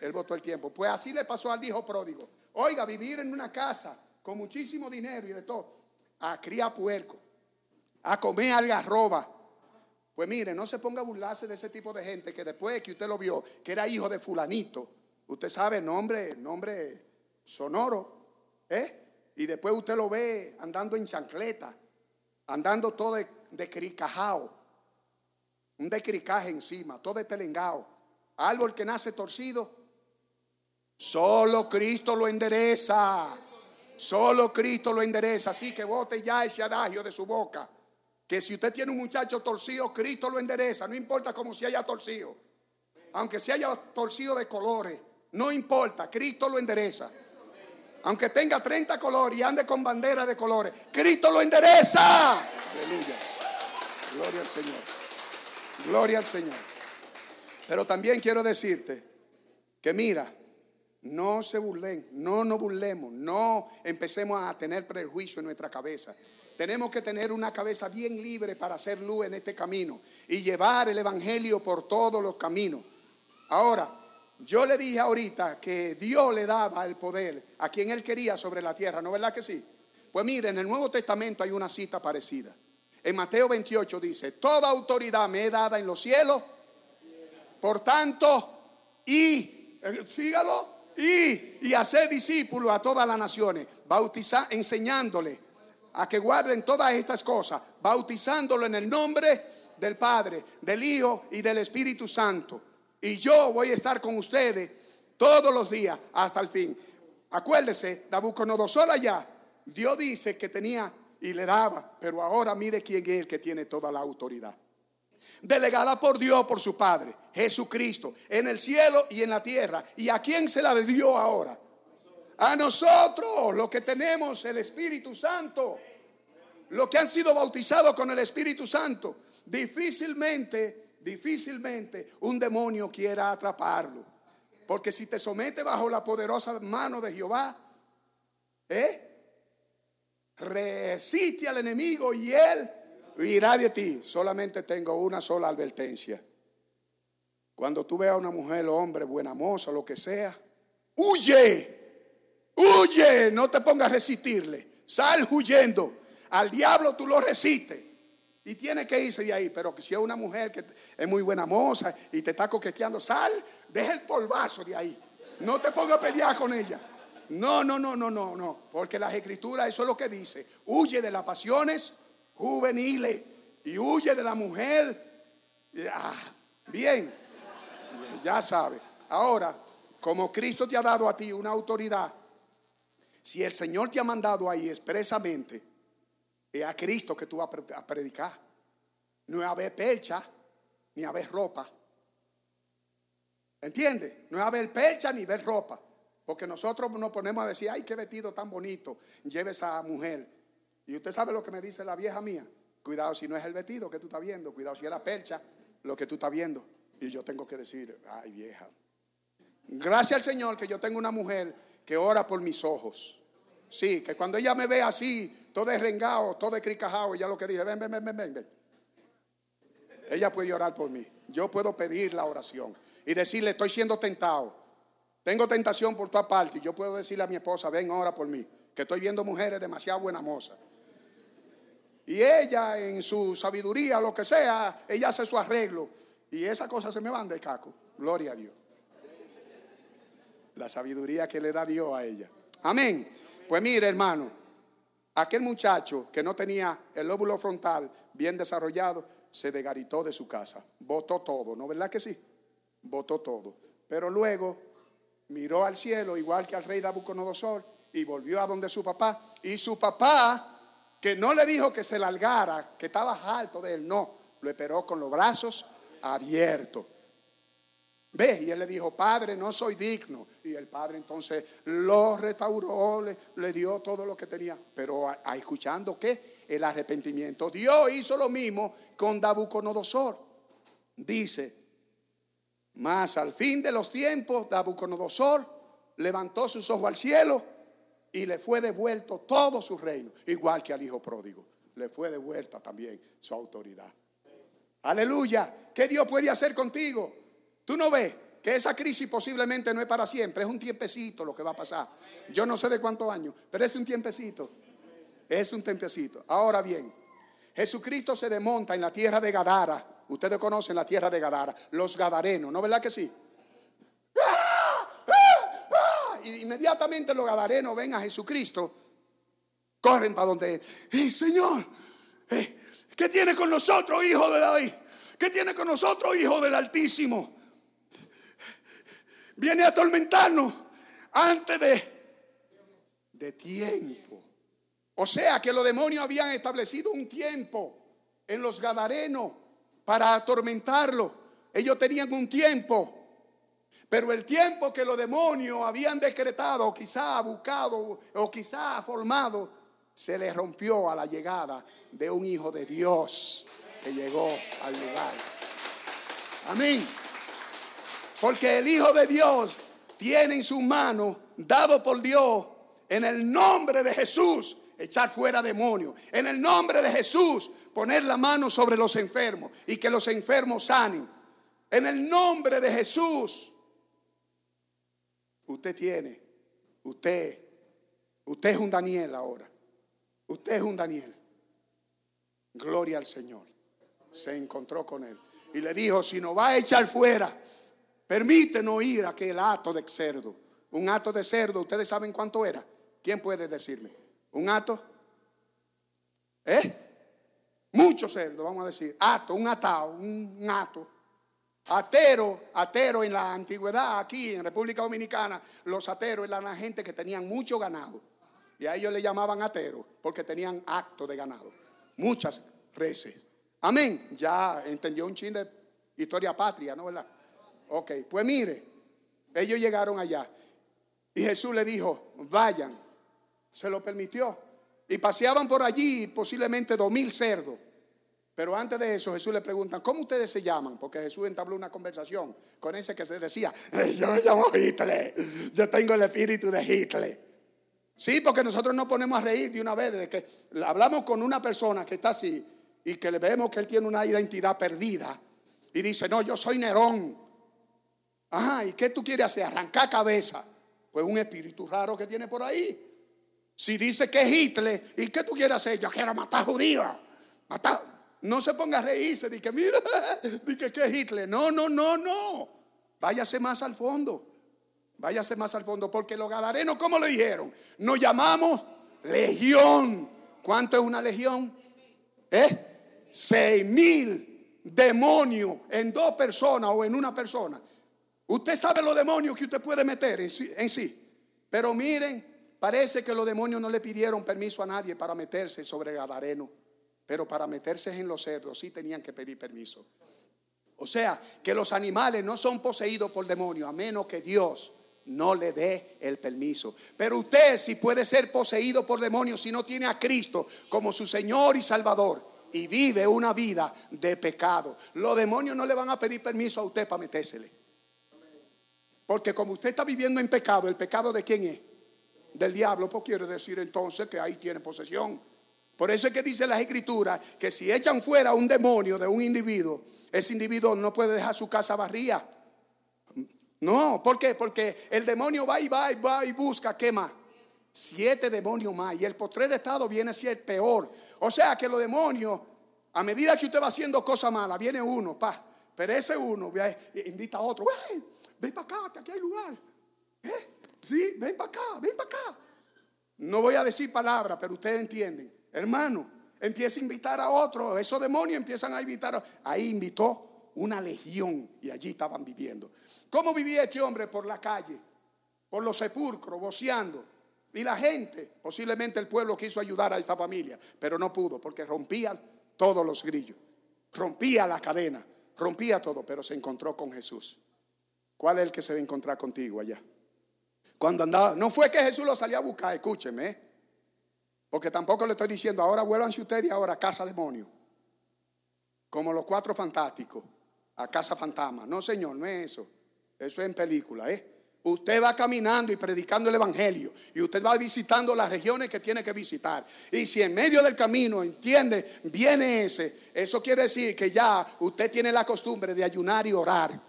Él votó el tiempo. Pues así le pasó al hijo pródigo. Oiga, vivir en una casa con muchísimo dinero y de todo, a criar puerco, a comer algarroba. Pues mire, no se ponga a burlarse de ese tipo de gente que después que usted lo vio, que era hijo de fulanito, Usted sabe, nombre, nombre sonoro, ¿eh? Y después usted lo ve andando en chancleta, andando todo de, de cricajao, un decricaje encima, todo de telengao. Árbol que nace torcido, solo Cristo lo endereza. Solo Cristo lo endereza. Así que vote ya ese adagio de su boca. Que si usted tiene un muchacho torcido, Cristo lo endereza. No importa cómo se haya torcido. Aunque se haya torcido de colores. No importa. Cristo lo endereza. Aunque tenga 30 colores y ande con bandera de colores. Cristo lo endereza. Aleluya. Gloria al Señor. Gloria al Señor. Pero también quiero decirte que mira, no se burlen, no nos burlemos, no empecemos a tener prejuicio en nuestra cabeza. Tenemos que tener una cabeza bien libre para hacer luz en este camino y llevar el Evangelio por todos los caminos. Ahora, yo le dije ahorita que Dios le daba el poder a quien él quería sobre la tierra, ¿no verdad que sí? Pues mire, en el Nuevo Testamento hay una cita parecida. En Mateo 28 dice, toda autoridad me he dada en los cielos, por tanto, y, eh, sígalo, y, y hacer discípulos a todas las naciones, bautizar, enseñándole a que guarden todas estas cosas, bautizándolo en el nombre del Padre, del Hijo y del Espíritu Santo. Y yo voy a estar con ustedes todos los días hasta el fin. Acuérdese, Nabucodonosor allá, Dios dice que tenía y le daba, pero ahora mire quién es el que tiene toda la autoridad delegada por Dios, por su Padre, Jesucristo, en el cielo y en la tierra. ¿Y a quién se la dio ahora? A nosotros, los que tenemos el Espíritu Santo, los que han sido bautizados con el Espíritu Santo. Difícilmente, difícilmente un demonio quiera atraparlo. Porque si te somete bajo la poderosa mano de Jehová, ¿eh? Resiste al enemigo y él irá de ti. Solamente tengo una sola advertencia. Cuando tú veas a una mujer hombre, buena moza, lo que sea, huye. Huye, no te pongas a resistirle. Sal huyendo. Al diablo tú lo resistes. Y tiene que irse de ahí. Pero si es una mujer que es muy buena moza y te está coqueteando, sal, deja el polvazo de ahí. No te pongas a pelear con ella. No, no, no, no, no, no. Porque las escrituras, eso es lo que dice. Huye de las pasiones juveniles y huye de la mujer. Ah, bien, ya sabe. Ahora, como Cristo te ha dado a ti una autoridad, si el Señor te ha mandado ahí expresamente, es a Cristo que tú vas a predicar. No es a ver percha, ni a ver ropa. ¿Entiende? No es a ver percha ni ver ropa. Porque nosotros nos ponemos a decir, ay, qué vestido tan bonito lleve esa mujer. Y usted sabe lo que me dice la vieja mía. Cuidado si no es el vestido que tú estás viendo. Cuidado si es la percha lo que tú estás viendo. Y yo tengo que decir, ay vieja. Gracias al Señor que yo tengo una mujer que ora por mis ojos. Sí, que cuando ella me ve así, todo rengado, todo cricajado, ella lo que dice, ven, ven, ven, ven, ven. Ella puede orar por mí. Yo puedo pedir la oración y decirle, estoy siendo tentado. Tengo tentación por toda parte. Y yo puedo decirle a mi esposa, ven, ora por mí. Que estoy viendo mujeres demasiado buenas mozas. Y ella en su sabiduría, lo que sea, ella hace su arreglo. Y esas cosas se me van de caco. Gloria a Dios. La sabiduría que le da Dios a ella. Amén. Pues mire, hermano, aquel muchacho que no tenía el lóbulo frontal bien desarrollado, se degaritó de su casa. Votó todo, ¿no verdad que sí? Votó todo. Pero luego miró al cielo, igual que al rey Nabucodonosor, y volvió a donde su papá. Y su papá que no le dijo que se largara, que estaba alto de él, no, lo esperó con los brazos abiertos. Ve, y él le dijo, Padre, no soy digno. Y el Padre entonces lo restauró, le, dio todo lo que tenía. Pero a, escuchando que el arrepentimiento. Dios hizo lo mismo con Nabucodonosor. Dice, más al fin de los tiempos, Nabucodonosor levantó sus ojos al cielo y le fue devuelto todo su reino, igual que al hijo pródigo. Le fue devuelta también su autoridad. Aleluya. ¿Qué Dios puede hacer contigo? Tú no ves que esa crisis posiblemente no es para siempre, es un tiempecito lo que va a pasar. Yo no sé de cuántos años, pero es un tiempecito. Es un tiempecito. Ahora bien, Jesucristo se desmonta en la tierra de Gadara. Ustedes conocen la tierra de Gadara, los gadarenos, ¿no verdad que sí? Inmediatamente los gadarenos ven a Jesucristo, corren para donde, ¡Eh, Señor, eh, ¿qué tiene con nosotros, hijo de David? ¿Qué tiene con nosotros, hijo del Altísimo? Viene a atormentarnos antes de, de tiempo. O sea que los demonios habían establecido un tiempo en los Gadarenos para atormentarlo. Ellos tenían un tiempo. Pero el tiempo que los demonios habían decretado, quizá buscado, o quizá formado, se les rompió a la llegada de un hijo de Dios que llegó al lugar. Amén. Porque el Hijo de Dios tiene en su mano, dado por Dios, en el nombre de Jesús, echar fuera demonios. En el nombre de Jesús, poner la mano sobre los enfermos y que los enfermos sanen. En el nombre de Jesús, usted tiene, usted, usted es un Daniel ahora. Usted es un Daniel. Gloria al Señor. Se encontró con él y le dijo, si no va a echar fuera, permítenos ir a aquel acto de cerdo. Un acto de cerdo, ¿ustedes saben cuánto era? ¿Quién puede decirme? ¿Un acto? ¿Eh? Mucho cerdo, vamos a decir. Acto, un atado, un acto. Atero, atero en la antigüedad, aquí en República Dominicana, los ateros eran la gente que tenían mucho ganado. Y a ellos le llamaban ateros porque tenían acto de ganado. Muchas reses. Amén. Ya entendió un chin de historia patria, ¿no verdad? Ok, pues mire, ellos llegaron allá y Jesús le dijo, vayan, se lo permitió. Y paseaban por allí posiblemente dos mil cerdos. Pero antes de eso Jesús le pregunta, ¿cómo ustedes se llaman? Porque Jesús entabló una conversación con ese que se decía, yo me llamo Hitler, yo tengo el espíritu de Hitler. Sí, porque nosotros no ponemos a reír de una vez, de que hablamos con una persona que está así y que le vemos que él tiene una identidad perdida y dice, no, yo soy Nerón. Ajá, ¿y qué tú quieres hacer? Arrancar cabeza. Pues un espíritu raro que tiene por ahí. Si dice que es Hitler, ¿y qué tú quieres hacer? Yo quiero matar judíos. Matar. No se ponga a reírse, de que mira, de que, es Hitler. No, no, no, no. Váyase más al fondo. Váyase más al fondo, porque los gadarenos, ¿cómo le dijeron? Nos llamamos legión. ¿Cuánto es una legión? ¿Eh? seis mil demonios en dos personas o en una persona. Usted sabe los demonios que usted puede meter en sí, Pero miren, parece que los demonios no le pidieron permiso a nadie para meterse sobre Gadareno. Pero para meterse en los cerdos sí tenían que pedir permiso. O sea, que los animales no son poseídos por demonios a menos que Dios no le dé el permiso. Pero usted si puede ser poseído por demonios si no tiene a Cristo como su Señor y Salvador y vive una vida de pecado. Los demonios no le van a pedir permiso a usted para metérsele. Porque como usted está viviendo en pecado, ¿el pecado de quién es? Del diablo, pues quiere decir entonces que ahí tiene posesión. Por eso es que dice las escrituras que si echan fuera un demonio de un individuo, ese individuo no puede dejar su casa barría. No, ¿por qué? Porque el demonio va y va y va y busca, ¿qué más? siete demonios más. Y el postrer estado viene a ser peor. O sea que los demonios, a medida que usted va haciendo cosas malas, viene uno, pa. Pero ese uno invita a otro. ven para acá, que aquí hay lugar. ¿Eh? Sí, ven para acá, ven para acá. No voy a decir palabras, pero ustedes entienden. Hermano, empieza a invitar a otro. Esos demonios empiezan a invitar. Ahí invitó una legión y allí estaban viviendo. ¿Cómo vivía este hombre por la calle? Por los sepulcros, boceando. Y la gente, posiblemente el pueblo quiso ayudar a esta familia, pero no pudo porque rompían todos los grillos, rompía la cadena, rompía todo, pero se encontró con Jesús. ¿Cuál es el que se va a encontrar contigo allá? Cuando andaba, no fue que Jesús lo salió a buscar, escúcheme, ¿eh? Porque tampoco le estoy diciendo, ahora vuélvanse ustedes y ahora casa demonio, como los cuatro fantásticos, a casa fantasma. No, señor, no es eso. Eso es en película, ¿eh? Usted va caminando y predicando el Evangelio y usted va visitando las regiones que tiene que visitar. Y si en medio del camino, entiende, viene ese, eso quiere decir que ya usted tiene la costumbre de ayunar y orar.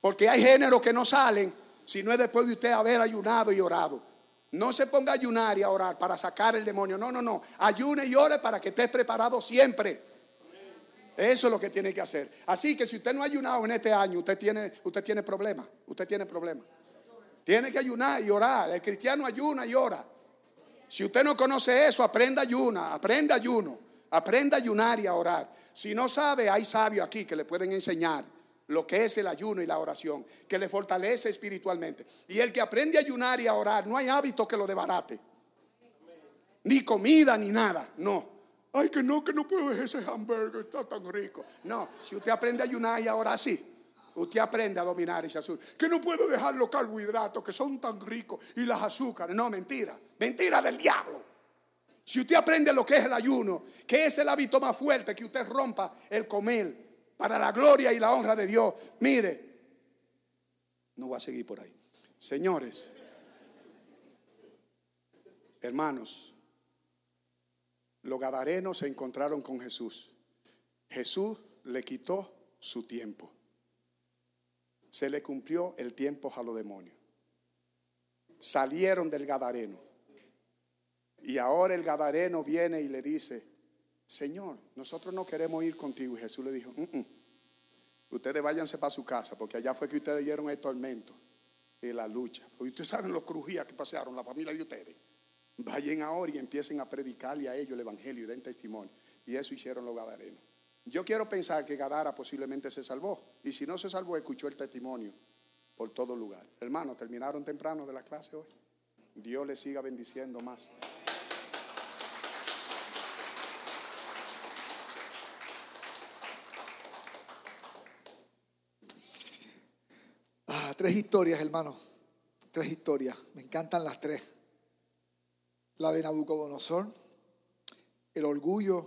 Porque hay géneros que no salen si no es después de usted haber ayunado y orado. No se ponga a ayunar y a orar para sacar el demonio. No, no, no. Ayune y ore para que esté preparado siempre. Eso es lo que tiene que hacer. Así que si usted no ha ayunado en este año, usted tiene, usted tiene problemas. Usted tiene problemas. Tiene que ayunar y orar. El cristiano ayuna y ora. Si usted no conoce eso, aprenda ayuna, aprenda ayuno, aprenda a ayunar y a orar. Si no sabe, hay sabios aquí que le pueden enseñar lo que es el ayuno y la oración, que le fortalece espiritualmente. Y el que aprende a ayunar y a orar, no hay hábito que lo debarate. Ni comida ni nada. No. Ay, que no, que no puedo ese hamburger, está tan rico. No, si usted aprende a ayunar y ahora sí, usted aprende a dominar ese azúcar. Que no puedo dejar los carbohidratos que son tan ricos y las azúcares. No, mentira. Mentira del diablo. Si usted aprende lo que es el ayuno, que es el hábito más fuerte, que usted rompa el comer para la gloria y la honra de Dios. Mire, no va a seguir por ahí. Señores, hermanos, los gadarenos se encontraron con Jesús. Jesús le quitó su tiempo. Se le cumplió el tiempo a los demonios. Salieron del gadareno. Y ahora el gadareno viene y le dice, Señor, nosotros no queremos ir contigo. Y Jesús le dijo, mm, mm, ustedes váyanse para su casa, porque allá fue que ustedes dieron el tormento y la lucha. Porque ustedes saben los crujías que pasaron, la familia de ustedes. Vayan ahora y empiecen a predicarle a ellos el evangelio y den testimonio. Y eso hicieron los gadarenos. Yo quiero pensar que Gadara posiblemente se salvó. Y si no se salvó, escuchó el testimonio por todo lugar. Hermanos, terminaron temprano de la clase hoy. Dios les siga bendiciendo más. Ah, tres historias, hermanos. Tres historias. Me encantan las tres la de Nabucodonosor, el orgullo,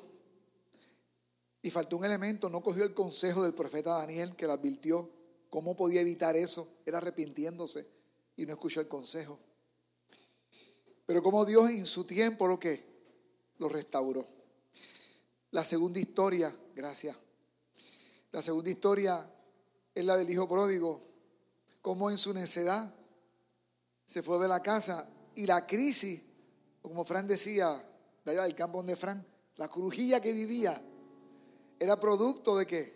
y faltó un elemento, no cogió el consejo del profeta Daniel que le advirtió cómo podía evitar eso, era arrepintiéndose y no escuchó el consejo. Pero como Dios en su tiempo lo que lo restauró. La segunda historia, gracias. La segunda historia es la del hijo pródigo, como en su necedad se fue de la casa y la crisis como Fran decía, de allá del campo donde Fran, la crujilla que vivía era producto de qué?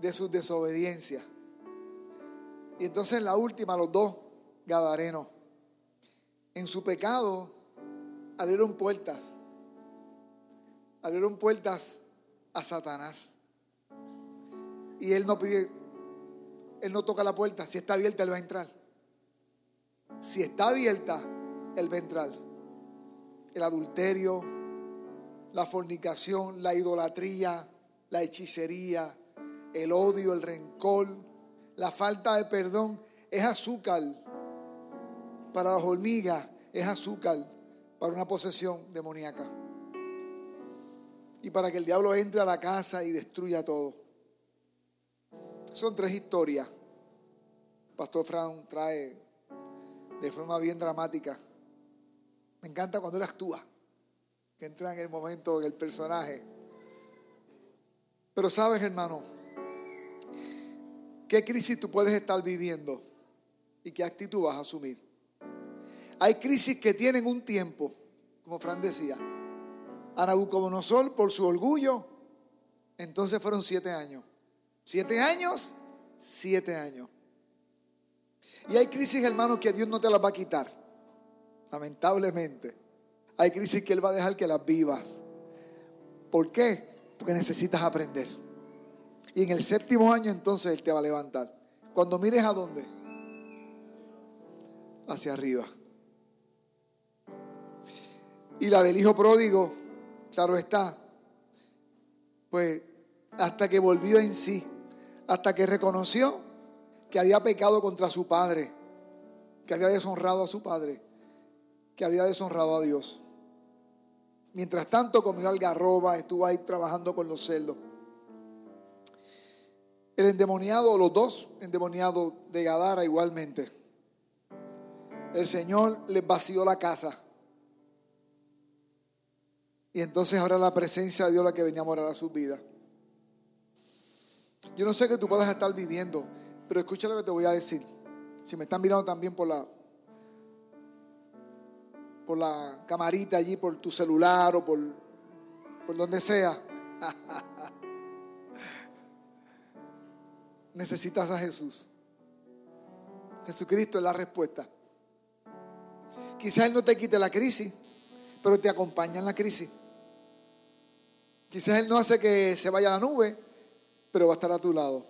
De su desobediencia. Y entonces la última, los dos gadarenos, en su pecado abrieron puertas, abrieron puertas a Satanás. Y él no pide, él no toca la puerta, si está abierta él va a entrar. Si está abierta, el ventral. El adulterio, la fornicación, la idolatría, la hechicería, el odio, el rencor, la falta de perdón, es azúcar para las hormigas, es azúcar para una posesión demoníaca. Y para que el diablo entre a la casa y destruya todo. Son tres historias. Pastor Fran trae de forma bien dramática me encanta cuando él actúa, que entra en el momento en el personaje. Pero sabes, hermano, qué crisis tú puedes estar viviendo y qué actitud vas a asumir. Hay crisis que tienen un tiempo, como Fran decía. A Nabucodonosor, por su orgullo, entonces fueron siete años. Siete años, siete años. Y hay crisis, hermano, que Dios no te las va a quitar lamentablemente, hay crisis que Él va a dejar que las vivas. ¿Por qué? Porque necesitas aprender. Y en el séptimo año entonces Él te va a levantar. Cuando mires a dónde? Hacia arriba. Y la del hijo pródigo, claro está, pues hasta que volvió en sí, hasta que reconoció que había pecado contra su padre, que había deshonrado a su padre que había deshonrado a Dios. Mientras tanto comió algarroba, estuvo ahí trabajando con los cerdos. El endemoniado, los dos endemoniados de Gadara igualmente. El Señor les vació la casa. Y entonces ahora la presencia de Dios la que venía a morar a su vida. Yo no sé qué tú puedas estar viviendo, pero escucha lo que te voy a decir. Si me están mirando también por la, por la camarita allí, por tu celular o por, por donde sea. Necesitas a Jesús. Jesucristo es la respuesta. Quizás Él no te quite la crisis, pero te acompaña en la crisis. Quizás Él no hace que se vaya a la nube, pero va a estar a tu lado.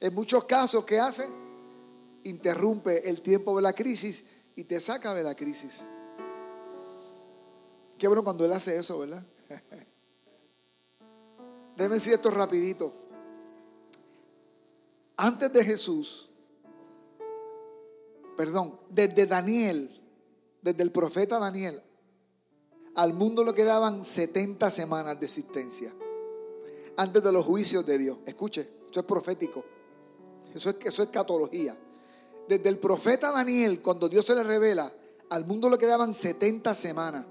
En muchos casos, ¿qué hace? Interrumpe el tiempo de la crisis y te saca de la crisis. Qué bueno cuando Él hace eso, ¿verdad? Déjenme decir esto rapidito. Antes de Jesús, perdón, desde Daniel, desde el profeta Daniel, al mundo le quedaban 70 semanas de existencia. Antes de los juicios de Dios. Escuche, eso es profético. Eso es, eso es catología. Desde el profeta Daniel, cuando Dios se le revela, al mundo le quedaban 70 semanas.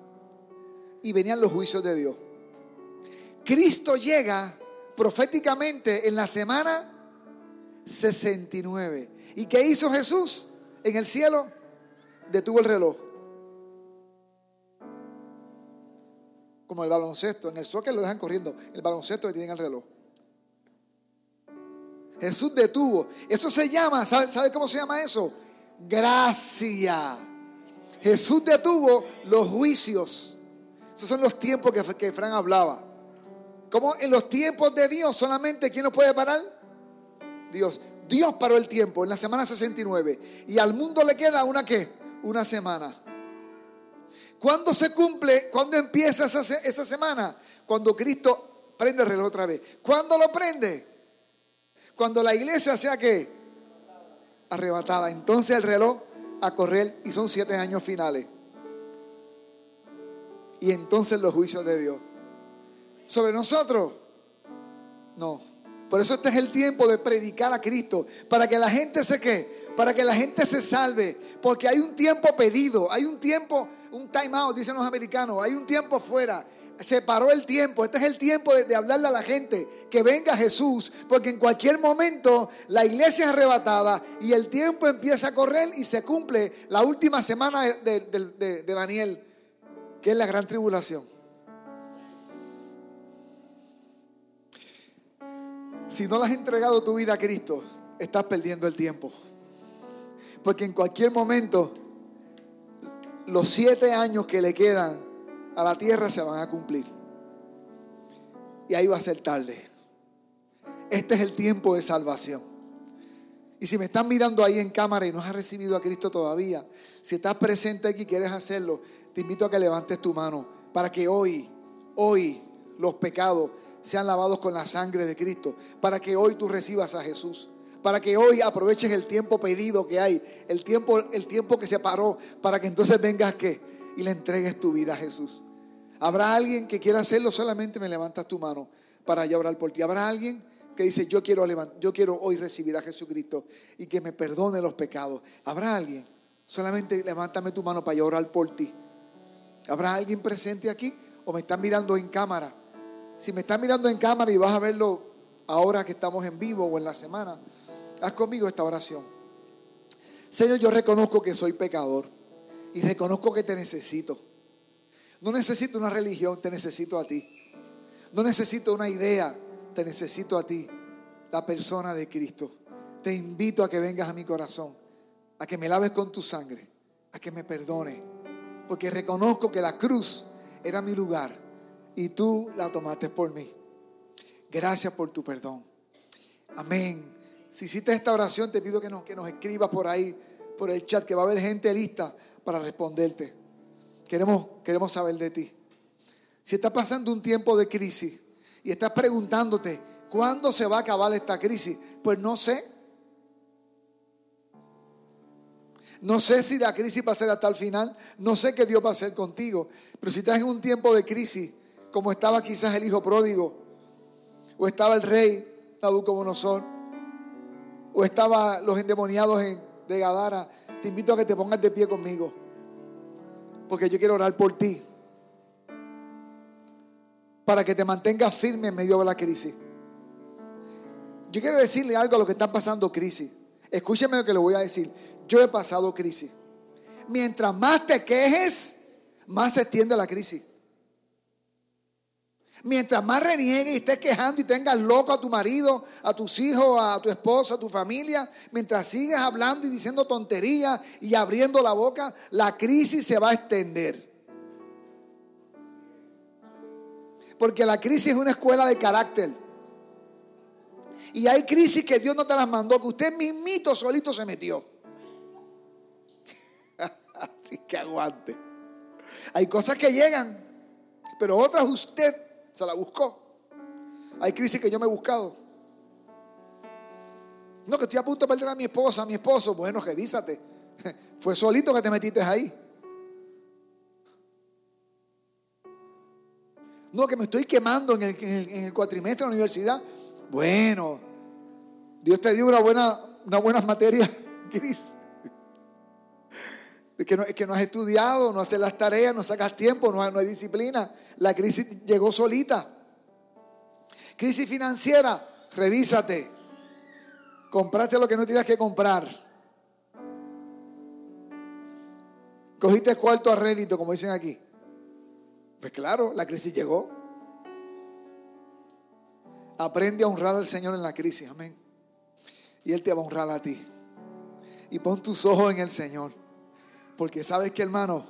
Y venían los juicios de Dios. Cristo llega proféticamente en la semana 69. ¿Y qué hizo Jesús en el cielo? Detuvo el reloj. Como el baloncesto. En el soccer lo dejan corriendo. El baloncesto que tienen el reloj. Jesús detuvo. Eso se llama, ¿sabe, ¿sabe cómo se llama eso? Gracia. Jesús detuvo los juicios. Esos son los tiempos que, que Fran hablaba. Como en los tiempos de Dios solamente, ¿quién nos puede parar? Dios. Dios paró el tiempo en la semana 69. Y al mundo le queda una qué? Una semana. ¿Cuándo se cumple? ¿Cuándo empieza esa, semana? Cuando Cristo prende el reloj otra vez. ¿Cuándo lo prende? Cuando la iglesia sea? Arrebatada. Entonces el reloj a correr y son siete años finales. Y entonces los juicios de Dios. ¿Sobre nosotros? No. Por eso este es el tiempo de predicar a Cristo, para que la gente se qué, para que la gente se salve, porque hay un tiempo pedido, hay un tiempo, un time out, dicen los americanos, hay un tiempo fuera. Se paró el tiempo, este es el tiempo de, hablarle a la gente que venga Jesús, porque en cualquier momento la iglesia es arrebatada y el tiempo empieza a correr y se cumple la última semana de, de Daniel, que es la gran tribulación. Si no le has entregado tu vida a Cristo, estás perdiendo el tiempo. Porque en cualquier momento, los siete años que le quedan a la tierra se van a cumplir. Y ahí va a ser tarde. Este es el tiempo de salvación. Y si me están mirando ahí en cámara y no has recibido a Cristo todavía, si estás presente aquí y quieres hacerlo, te invito a que levantes tu mano para que hoy, hoy, los pecados sean lavados con la sangre de Cristo, para que hoy tú recibas a Jesús, para que hoy aproveches el tiempo pedido que hay, el tiempo, el tiempo que se paró, para que entonces vengas que y le entregues tu vida a Jesús. Habrá alguien que quiera hacerlo, solamente me levantas tu mano para yo orar por ti. Habrá alguien que dice, yo quiero, yo quiero hoy recibir a Jesucristo y que me perdone los pecados. Habrá alguien, solamente levántame tu mano para yo orar por ti. ¿Habrá alguien presente aquí o me están mirando en cámara? Si me estás mirando en cámara y vas a verlo ahora que estamos en vivo o en la semana, haz conmigo esta oración. Señor, yo reconozco que soy pecador y reconozco que te necesito. No necesito una religión, te necesito a ti. No necesito una idea, te necesito a ti, la persona de Cristo. Te invito a que vengas a mi corazón, a que me laves con tu sangre, a que me perdone, porque reconozco que la cruz era mi lugar y tú la tomaste por mí. Gracias por tu perdón. Amén. Si hiciste esta oración, te pido que nos, que nos escribas por ahí, por el chat, que va a haber gente lista para responderte. Queremos, queremos saber de ti. Si estás pasando un tiempo de crisis y estás preguntándote, ¿cuándo se va a acabar esta crisis? Pues no sé. No sé si la crisis va a ser hasta el final. No sé qué Dios va a hacer contigo. Pero si estás en un tiempo de crisis, como estaba quizás el hijo pródigo, o estaba el rey Nabucodonosor, o estaba los endemoniados de Gadara, te invito a que te pongas de pie conmigo, porque yo quiero orar por ti, para que te mantengas firme en medio de la crisis. Yo quiero decirle algo a los que están pasando crisis. Escúcheme lo que le voy a decir. Yo he pasado crisis. Mientras más te quejes, más se extiende la crisis. Mientras más reniegues y estés quejando y tengas loco a tu marido, a tus hijos, a tu esposa, a tu familia, mientras sigues hablando y diciendo tonterías y abriendo la boca, la crisis se va a extender. Porque la crisis es una escuela de carácter. Y hay crisis que Dios no te las mandó, que usted mismito solito se metió. Así que aguante. Hay cosas que llegan, pero otras usted se la buscó. Hay crisis que yo me he buscado. No, que estoy a punto de perder a mi esposa, a mi esposo. Bueno, revísate. Fue solito que te metiste ahí. No, que me estoy quemando en el, cuatrimestre de la universidad. Bueno, Dios te dio una buena, una buena materia gris. Que, no, que no has estudiado, no haces las tareas, no sacas tiempo, no no hay disciplina. La crisis llegó solita. Crisis financiera, revísate. Compraste lo que no tenías que comprar. Cogiste cuarto a rédito, como dicen aquí. Pues claro, la crisis llegó. Aprende a honrar al Señor en la crisis, amén. Y Él te va a honrar a ti. Y pon tus ojos en el Señor. Porque sabes que, hermano,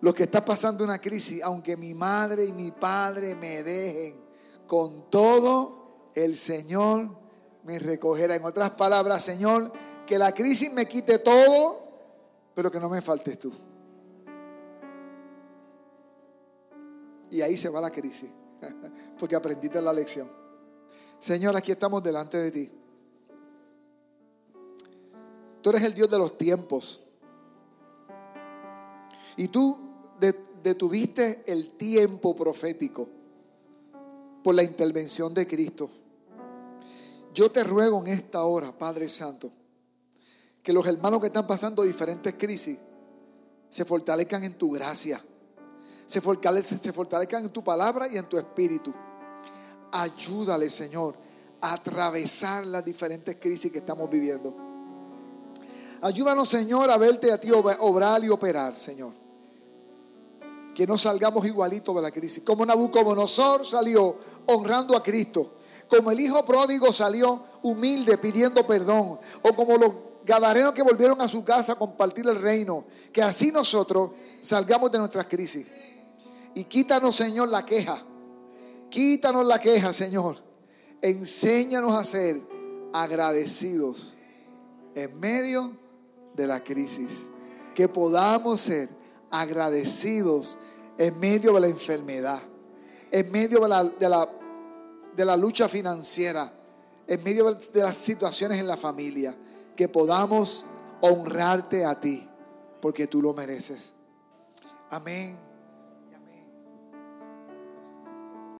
lo que está pasando una crisis, aunque mi madre y mi padre me dejen, con todo el Señor me recogerá. En otras palabras, Señor, que la crisis me quite todo, pero que no me faltes tú. Y ahí se va la crisis, porque aprendiste la lección. Señor, aquí estamos delante de ti. Tú eres el Dios de los tiempos. Y tú detuviste el tiempo profético por la intervención de Cristo. Yo te ruego en esta hora, Padre Santo, que los hermanos que están pasando diferentes crisis se fortalezcan en tu gracia, se fortalezcan, en tu palabra y en tu espíritu. Ayúdale, Señor, a atravesar las diferentes crisis que estamos viviendo. Ayúdanos, Señor, a verte a ti obrar y operar, Señor. Que no salgamos igualitos de la crisis. Como Nabucodonosor salió honrando a Cristo como el hijo pródigo salió humilde pidiendo perdón, o como los gadarenos que volvieron a su casa a compartir el reino, que así nosotros salgamos de nuestras crisis. Y quítanos, Señor, la queja. Quítanos la queja, Señor. Enséñanos a ser agradecidos en medio de la crisis. Que podamos ser agradecidos en medio de la enfermedad, en medio de la, de la de la lucha financiera, en medio de las situaciones en la familia, que podamos honrarte a ti, porque tú lo mereces. Amén